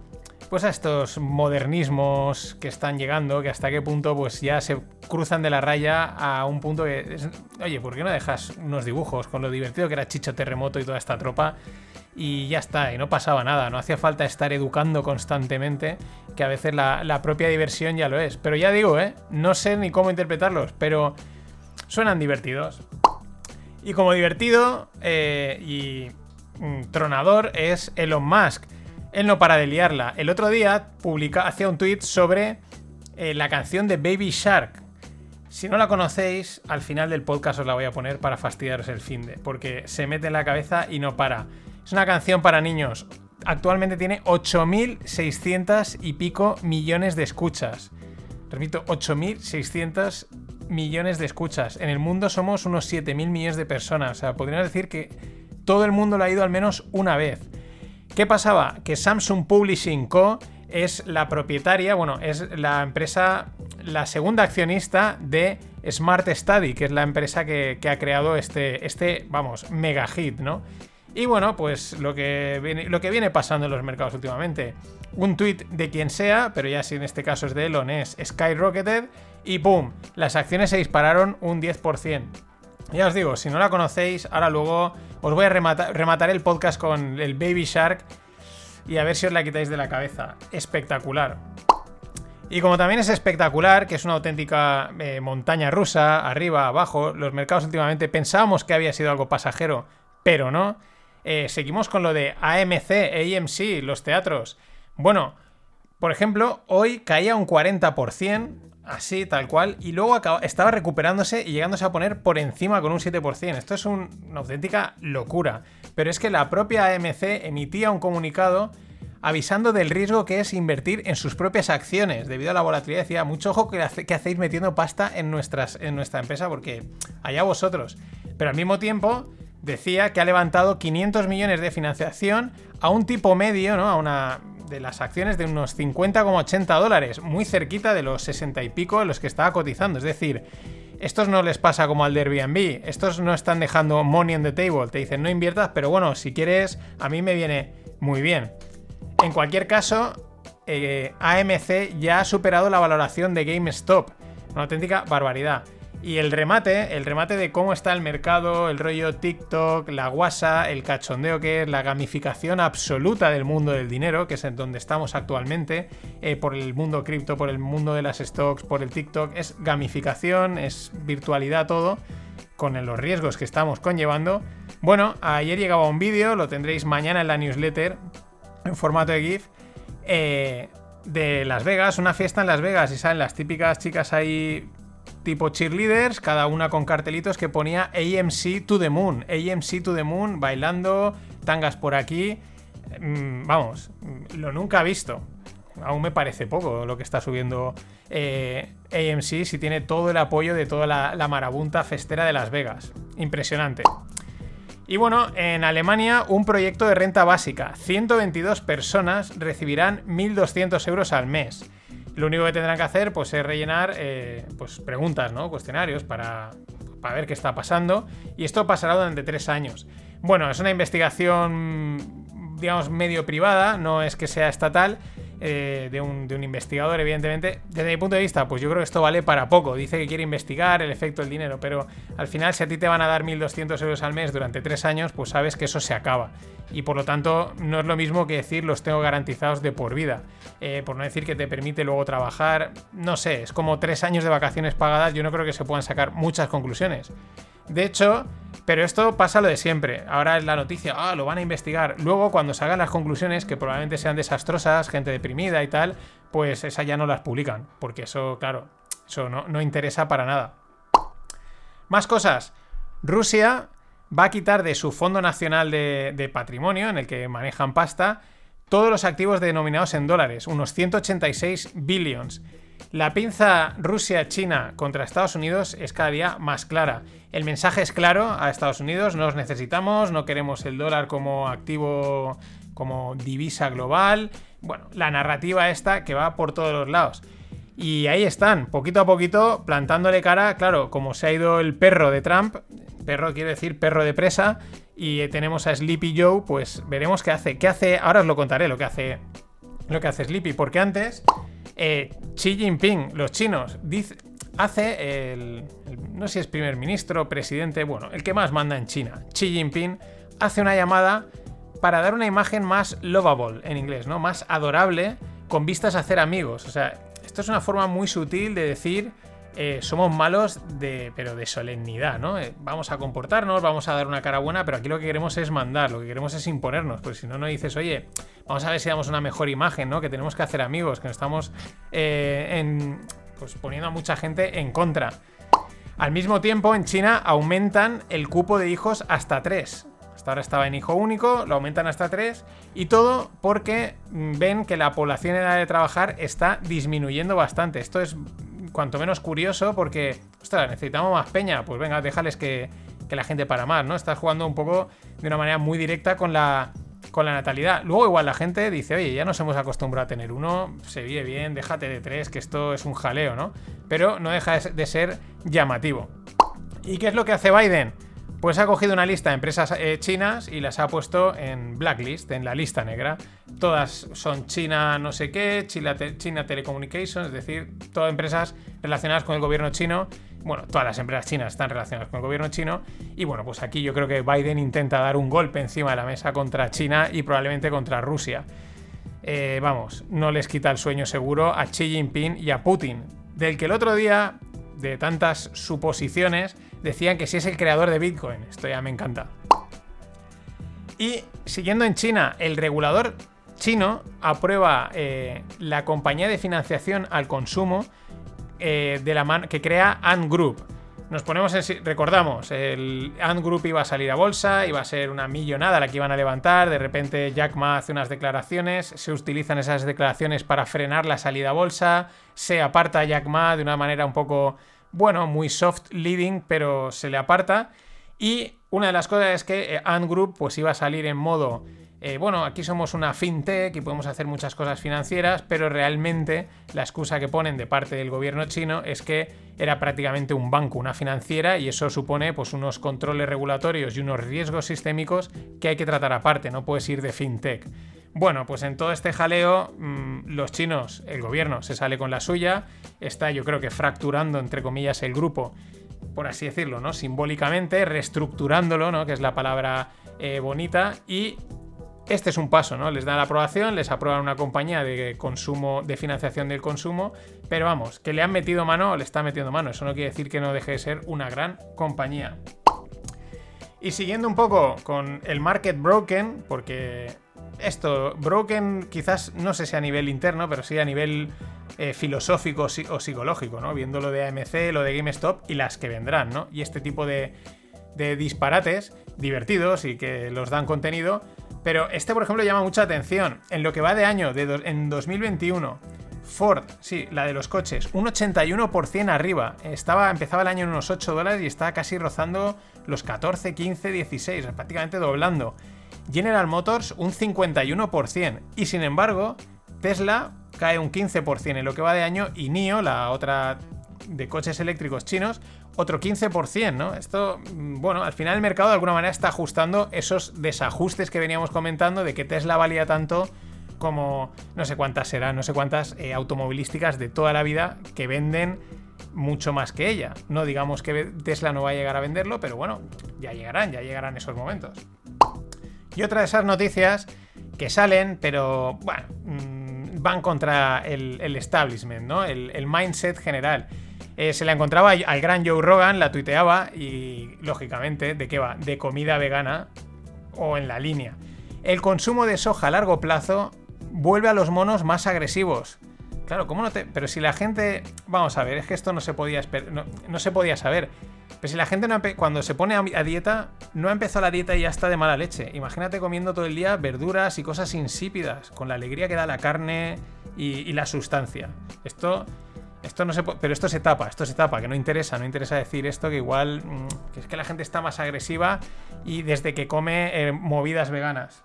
pues a estos modernismos que están llegando, que hasta qué punto pues ya se cruzan de la raya a un punto que oye, ¿por qué no dejas unos dibujos con lo divertido que era Chicho Terremoto y toda esta tropa? Y ya está, y no pasaba nada, no hacía falta estar educando constantemente, que a veces la, la propia diversión ya lo es. Pero ya digo, ¿eh? No sé ni cómo interpretarlos, pero suenan divertidos. Y como divertido eh, y mm, tronador es Elon Musk. Él no para de liarla. El otro día publica, hacía un tweet sobre eh, la canción de Baby Shark. Si no la conocéis, al final del podcast os la voy a poner para fastidiaros el fin de, porque se mete en la cabeza y no para. Es una canción para niños actualmente tiene 8.600 y pico millones de escuchas. Repito, 8.600 millones de escuchas. En el mundo somos unos 7.000 millones de personas. O sea, podríamos decir que todo el mundo lo ha ido al menos una vez. ¿Qué pasaba? Que Samsung Publishing Co. es la propietaria, bueno, es la empresa, la segunda accionista de Smart Study, que es la empresa que, ha creado este, este, vamos, mega hit, ¿no? Y bueno, pues lo que, viene, lo que viene pasando en los mercados últimamente. Un tweet de quien sea, pero ya si en este caso es de Elon, es skyrocketed y ¡pum! Las acciones se dispararon un 10%. Ya os digo, si no la conocéis, ahora luego os voy a rematar, el podcast con el Baby Shark y a ver si os la quitáis de la cabeza. Espectacular. Y como también es espectacular, que es una auténtica eh, montaña rusa, arriba, abajo, los mercados últimamente pensábamos que había sido algo pasajero, pero no. Eh, seguimos con lo de AMC, AMC, los teatros. Bueno, por ejemplo, hoy caía un 40%, así, tal cual, y luego estaba recuperándose y llegándose a poner por encima con un 7%. Esto es una auténtica locura. Pero es que la propia AMC emitía un comunicado avisando del riesgo que es invertir en sus propias acciones debido a la volatilidad. Decía, mucho ojo que, hacéis metiendo pasta en, nuestras, en nuestra empresa porque allá vosotros. Pero al mismo tiempo decía que ha levantado 500 millones de financiación a un tipo medio, ¿no? A una de las acciones de unos 50,80 dólares, muy cerquita de los 60 y pico en los que estaba cotizando. Es decir, estos no les pasa como al Airbnb, estos no están dejando money on the table, te dicen no inviertas, pero bueno, si quieres, a mí me viene muy bien. En cualquier caso, eh, AMC ya ha superado la valoración de GameStop, una auténtica barbaridad. Y el remate, el remate de cómo está el mercado, el rollo TikTok, la guasa, el cachondeo que es, la gamificación absoluta del mundo del dinero, que es en donde estamos actualmente, eh, por el mundo cripto, por el mundo de las stocks, por el TikTok, es gamificación, es virtualidad todo, con los riesgos que estamos conllevando. Bueno, ayer llegaba un vídeo, lo tendréis mañana en la newsletter, en formato de GIF. Eh, de Las Vegas, una fiesta en Las Vegas y salen las típicas chicas ahí tipo cheerleaders, cada una con cartelitos que ponía AMC to the Moon, AMC to the Moon, bailando, tangas por aquí. Mm, vamos, lo nunca he visto. Aún me parece poco lo que está subiendo eh, AMC si tiene todo el apoyo de toda la, la marabunta festera de Las Vegas. Impresionante. Y bueno, en Alemania un proyecto de renta básica. 122 personas recibirán 1.200 euros al mes. Lo único que tendrán que hacer pues, es rellenar eh, pues, preguntas, ¿no? cuestionarios para, para ver qué está pasando. Y esto pasará durante tres años. Bueno, es una investigación, digamos, medio privada, no es que sea estatal. Eh, de, un, investigador, evidentemente. Desde mi punto de vista, pues yo creo que esto vale para poco. Dice que quiere investigar el efecto del dinero, pero al final, si a ti te van a dar 1.200 euros al mes durante tres años, pues sabes que eso se acaba. Y por lo tanto, no es lo mismo que decir los tengo garantizados de por vida. Eh, por no decir que te permite luego trabajar. No sé, es como tres años de vacaciones pagadas. Yo no creo que se puedan sacar muchas conclusiones. De hecho, pero esto pasa lo de siempre. Ahora es la noticia, ah, lo van a investigar. Luego, cuando salgan las conclusiones, que probablemente sean desastrosas, gente deprimida y tal, pues esas ya no las publican. Porque eso, claro, eso no, interesa para nada. Más cosas. Rusia va a quitar de su Fondo Nacional de, de, Patrimonio, en el que manejan pasta, todos los activos denominados en dólares, unos 186 billions. La pinza Rusia-China contra Estados Unidos es cada día más clara. El mensaje es claro a Estados Unidos, nos necesitamos, no queremos el dólar como activo, como divisa global. Bueno, la narrativa esta que va por todos los lados. Y ahí están, poquito a poquito, plantándole cara, claro, como se ha ido el perro de Trump, perro quiere decir perro de presa, y tenemos a Sleepy Joe, pues veremos qué hace. ¿Qué hace? Ahora os lo contaré lo que hace, lo que hace Sleepy, porque antes eh, Xi Jinping, los chinos, hace el, no sé si es primer ministro, presidente, bueno, el que más manda en China, Xi Jinping, hace una llamada para dar una imagen más lovable en inglés, ¿no? Más adorable, con vistas a hacer amigos. O sea, esto es una forma muy sutil de decir eh, somos malos de, pero de solemnidad, ¿no? Eh, vamos a comportarnos, vamos a dar una cara buena, pero aquí lo que queremos es mandar, lo que queremos es imponernos, pues si no, no dices, oye, vamos a ver si damos una mejor imagen, ¿no? Que tenemos que hacer amigos, que nos estamos eh, pues poniendo a mucha gente en contra. Al mismo tiempo, en China aumentan el cupo de hijos hasta tres. Hasta ahora estaba en hijo único, lo aumentan hasta 3 y todo porque mm, ven que la población en edad de trabajar está disminuyendo bastante. Esto es cuanto menos curioso porque, ostras, necesitamos más peña. Pues venga, déjales que, que la gente para más, ¿no? Estás jugando un poco de una manera muy directa con la, con la natalidad. Luego igual la gente dice, oye, ya nos hemos acostumbrado a tener uno, se vive bien, déjate de tres, que esto es un jaleo, ¿no? Pero no deja de ser llamativo. ¿Y qué es lo que hace Biden? Pues ha cogido una lista de empresas eh, chinas y las ha puesto en blacklist, en la lista negra. Todas son China no sé qué, China, Telecommunications, es decir, todas empresas relacionadas con el gobierno chino. Bueno, todas las empresas chinas están relacionadas con el gobierno chino. Y bueno, pues aquí yo creo que Biden intenta dar un golpe encima de la mesa contra China y probablemente contra Rusia. Eh, vamos, no les quita el sueño seguro a Xi Jinping y a Putin, del que el otro día, de tantas suposiciones, decían que sí es el creador de Bitcoin. Esto ya me encanta. Y siguiendo en China, el regulador chino aprueba eh, la compañía de financiación al consumo eh, de la que crea Ant Group. Nos ponemos en. Recordamos, el Ant Group iba a salir a bolsa, iba a ser una millonada la que iban a levantar. De repente, Jack Ma hace unas declaraciones, se utilizan esas declaraciones para frenar la salida a bolsa. Se aparta Jack Ma de una manera un poco bueno, muy soft leading, pero se le aparta. Y una de las cosas es que eh, Ant Group pues iba a salir en modo, eh, bueno, aquí somos una fintech y podemos hacer muchas cosas financieras, pero realmente la excusa que ponen de parte del gobierno chino es que era prácticamente un banco, una financiera, y eso supone pues unos controles regulatorios y unos riesgos sistémicos que hay que tratar aparte, no puedes ir de fintech. Bueno, pues en todo este jaleo, mm, los chinos, el gobierno se sale con la suya, está yo creo que fracturando, entre comillas, el grupo, por así decirlo, ¿no? Simbólicamente, reestructurándolo, ¿no? Que es la palabra eh, bonita, y este es un paso, ¿no? Les da la aprobación, les aprueban una compañía de consumo, de financiación del consumo, pero vamos, que le han metido mano, le está metiendo mano. Eso no quiere decir que no deje de ser una gran compañía. Y siguiendo un poco con el market broken, porque esto, broken quizás no sé si a nivel interno, pero sí a nivel eh, filosófico o psicológico, ¿no? Viendo lo de AMC, lo de GameStop y las que vendrán, ¿no? Y este tipo de, disparates divertidos y que los dan contenido. Pero este, por ejemplo, llama mucha atención. En lo que va de año, de en 2021, Ford, sí, la de los coches, un 81% arriba. Estaba, empezaba el año en unos 8 dólares y está casi rozando los 14, 15, 16, prácticamente doblando. General Motors un 51%. Y sin embargo, Tesla cae un 15% en lo que va de año y NIO, la otra de coches eléctricos chinos, otro 15%, ¿no? Esto, mm, bueno, al final el mercado de alguna manera está ajustando esos desajustes que veníamos comentando de que Tesla valía tanto como no sé cuántas serán, no sé cuántas eh, automovilísticas de toda la vida que venden mucho más que ella. No digamos que Tesla no va a llegar a venderlo, pero bueno, ya llegarán, ya llegarán esos momentos. Y otra de esas noticias que salen, pero bueno, mm, van contra el, establishment, ¿no? El, mindset general. Eh, se la encontraba al gran Joe Rogan, la tuiteaba y lógicamente, ¿de qué va? De comida vegana o en la línea. El consumo de soja a largo plazo vuelve a los monos más agresivos. Claro, ¿cómo no te.? Pero si la gente. Vamos a ver, es que esto no se podía no, no se podía saber. Pero si la gente no cuando se pone a dieta, no ha empezado la dieta y ya está de mala leche. Imagínate comiendo todo el día verduras y cosas insípidas, con la alegría que da la carne y, la sustancia. Esto. Esto no se pero esto se tapa, esto se tapa, que no interesa, no interesa decir esto, que igual mm, que es que la gente está más agresiva y desde que come eh, movidas veganas.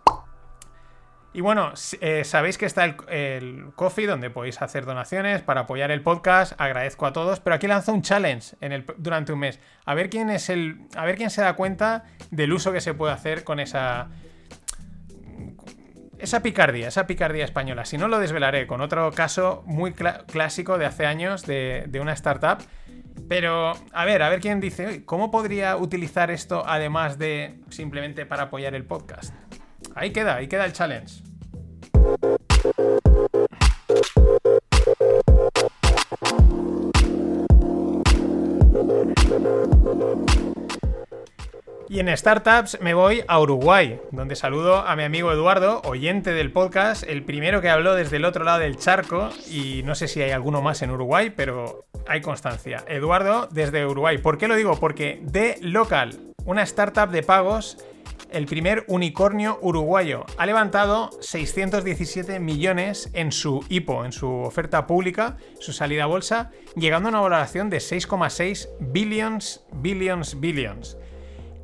Y bueno, eh, sabéis que está el, Coffee donde podéis hacer donaciones para apoyar el podcast. Agradezco a todos, pero aquí lanzo un challenge en el, durante un mes. A ver quién es el. A ver quién se da cuenta del uso que se puede hacer con esa. Esa picardía, esa picardía española. Si no, lo desvelaré con otro caso muy clásico de hace años de, de una startup. Pero, a ver, a ver quién dice, ¿cómo podría utilizar esto además de simplemente para apoyar el podcast? Ahí queda, ahí queda el challenge. Y en startups me voy a Uruguay, donde saludo a mi amigo Eduardo, oyente del podcast, el primero que habló desde el otro lado del charco, y no sé si hay alguno más en Uruguay, pero hay constancia. Eduardo desde Uruguay. ¿Por qué lo digo? Porque de local una startup de pagos, el primer unicornio uruguayo. Ha levantado 617 millones en su IPO, en su oferta pública, su salida a bolsa, llegando a una valoración de 6,6 billions, billions, billions.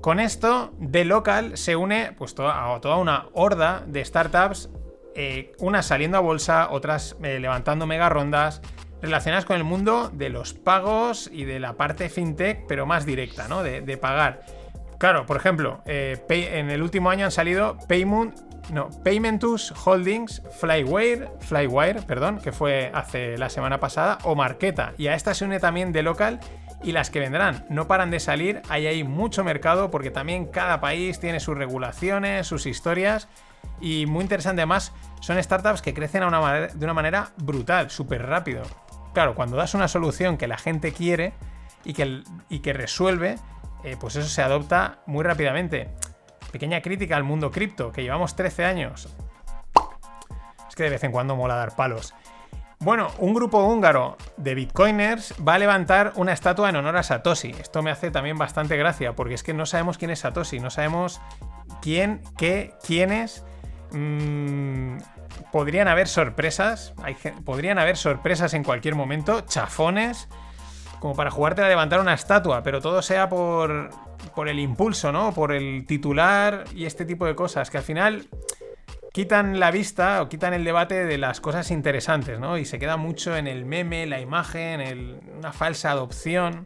Con esto, The Local se une pues, a toda una horda de startups, eh, unas saliendo a bolsa, otras eh, levantando mega rondas, relacionadas con el mundo de los pagos y de la parte fintech, pero más directa, ¿no? De, pagar. Claro, por ejemplo, eh, en el último año han salido Payment, no, Paymentus Holdings, Flywire, Flywire, perdón, que fue hace la semana pasada, o Marqueta. Y a esta se une también The Local y las que vendrán. No paran de salir, ahí hay mucho mercado porque también cada país tiene sus regulaciones, sus historias y muy interesante además son startups que crecen de una manera brutal, súper rápido. Claro, cuando das una solución que la gente quiere y que, y que resuelve, eh, pues eso se adopta muy rápidamente. Pequeña crítica al mundo cripto, que llevamos 13 años. Es que de vez en cuando mola dar palos. Bueno, un grupo húngaro de bitcoiners va a levantar una estatua en honor a Satoshi. Esto me hace también bastante gracia, porque es que no sabemos quién es Satoshi, no sabemos quién, qué, quiénes. Mmm, podrían haber sorpresas, podrían haber sorpresas en cualquier momento, chafones, como para jugarte a levantar una estatua, pero todo sea por, por el impulso, ¿no? Por el titular y este tipo de cosas, que al final quitan la vista o quitan el debate de las cosas interesantes, ¿no? Y se queda mucho en el meme, la imagen, una falsa adopción.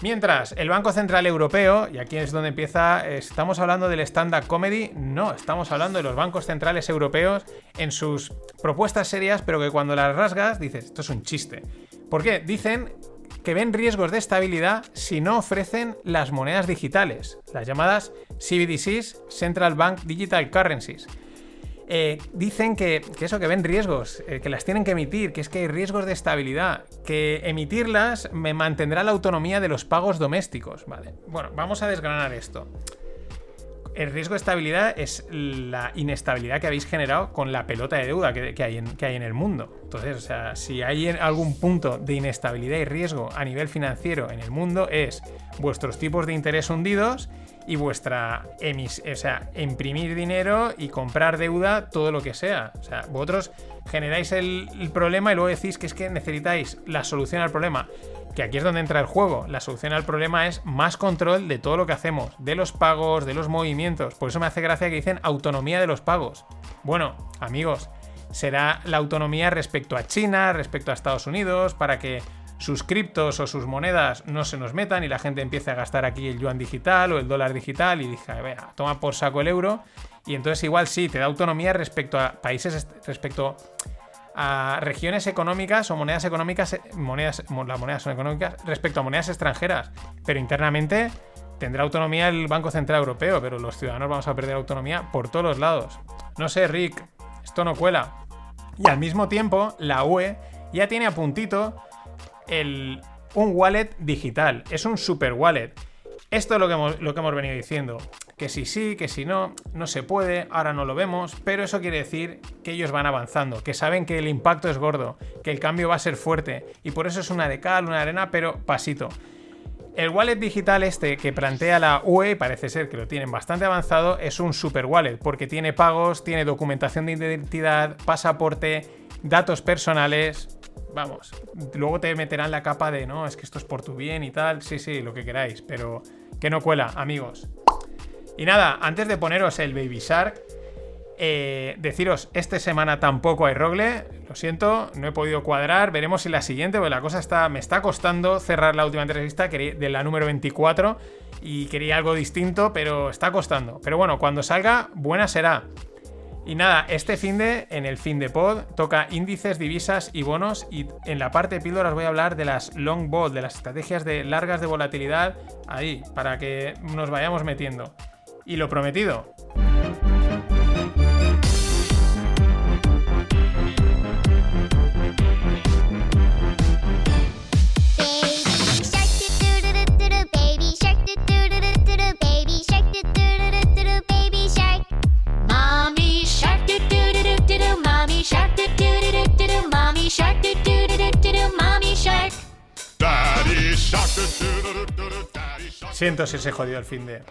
Mientras, el Banco Central Europeo, y aquí es donde empieza, ¿estamos hablando del stand-up comedy? No, estamos hablando de los bancos centrales europeos en sus propuestas serias, pero que cuando las rasgas dices, esto es un chiste. ¿Por qué? Dicen que ven riesgos de estabilidad si no ofrecen las monedas digitales, las llamadas CBDCs, Central Bank Digital Currencies. Eh, dicen que, eso, que ven riesgos, eh, que las tienen que emitir, que es que hay riesgos de estabilidad, que emitirlas me mantendrá la autonomía de los pagos domésticos. Vale. Bueno, vamos a desgranar esto. El riesgo de estabilidad es la inestabilidad que habéis generado con la pelota de deuda que, hay, en, que hay en el mundo. Entonces, o sea, si hay algún punto de inestabilidad y riesgo a nivel financiero en el mundo, es vuestros tipos de interés hundidos y vuestra emis, o sea, imprimir dinero y comprar deuda, todo lo que sea. O sea, vosotros generáis el, problema y luego decís que es que necesitáis la solución al problema. Que aquí es donde entra el juego. La solución al problema es más control de todo lo que hacemos, de los pagos, de los movimientos. Por eso me hace gracia que dicen autonomía de los pagos. Bueno, amigos, será la autonomía respecto a China, respecto a Estados Unidos, para que sus criptos o sus monedas no se nos metan y la gente empiece a gastar aquí el yuan digital o el dólar digital y dije, vea, toma por saco el euro. Y entonces igual sí, te da autonomía respecto a países, respecto a regiones económicas o monedas económicas, monedas, las monedas son económicas respecto a monedas extranjeras. Pero internamente tendrá autonomía el Banco Central Europeo, pero los ciudadanos vamos a perder autonomía por todos los lados. No sé, Rick, esto no cuela. Y al mismo tiempo, la UE ya tiene a puntito el, un wallet digital. Es un super wallet. Esto es lo que, hemos, lo que hemos venido diciendo. Que si sí, que si no, no se puede, ahora no lo vemos, pero eso quiere decir que ellos van avanzando, que saben que el impacto es gordo, que el cambio va a ser fuerte, y por eso es una de cal, una de arena, pero pasito. El wallet digital este que plantea la UE, parece ser que lo tienen bastante avanzado, es un super wallet, porque tiene pagos, tiene documentación de identidad, pasaporte, datos personales, vamos, luego te meterán la capa de, no, es que esto es por tu bien y tal, sí, sí, lo que queráis, pero que no cuela, amigos. Y nada, antes de poneros el Baby Shark, eh, deciros, esta semana tampoco hay rogle, lo siento, no he podido cuadrar, veremos si la siguiente, porque la cosa está, me está costando cerrar la última entrevista de la número 24 y quería algo distinto, pero está costando. Pero bueno, cuando salga, buena será. Y nada, este fin de, en el fin de pod, toca índices, divisas y bonos. Y en la parte de píldoras voy a hablar de las long ball, de las estrategias de largas de volatilidad, ahí, para que nos vayamos metiendo. Y lo prometido, shark, do do do do do do. Mommy shark, do do do do do do. Mommy shark. Daddy shark, do do do do do. Daddy shark. Siento si se jodió el fin de.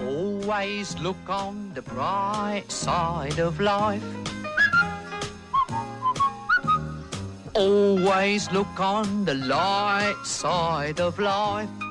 Always look on the bright side of life. Always look on the light side of life.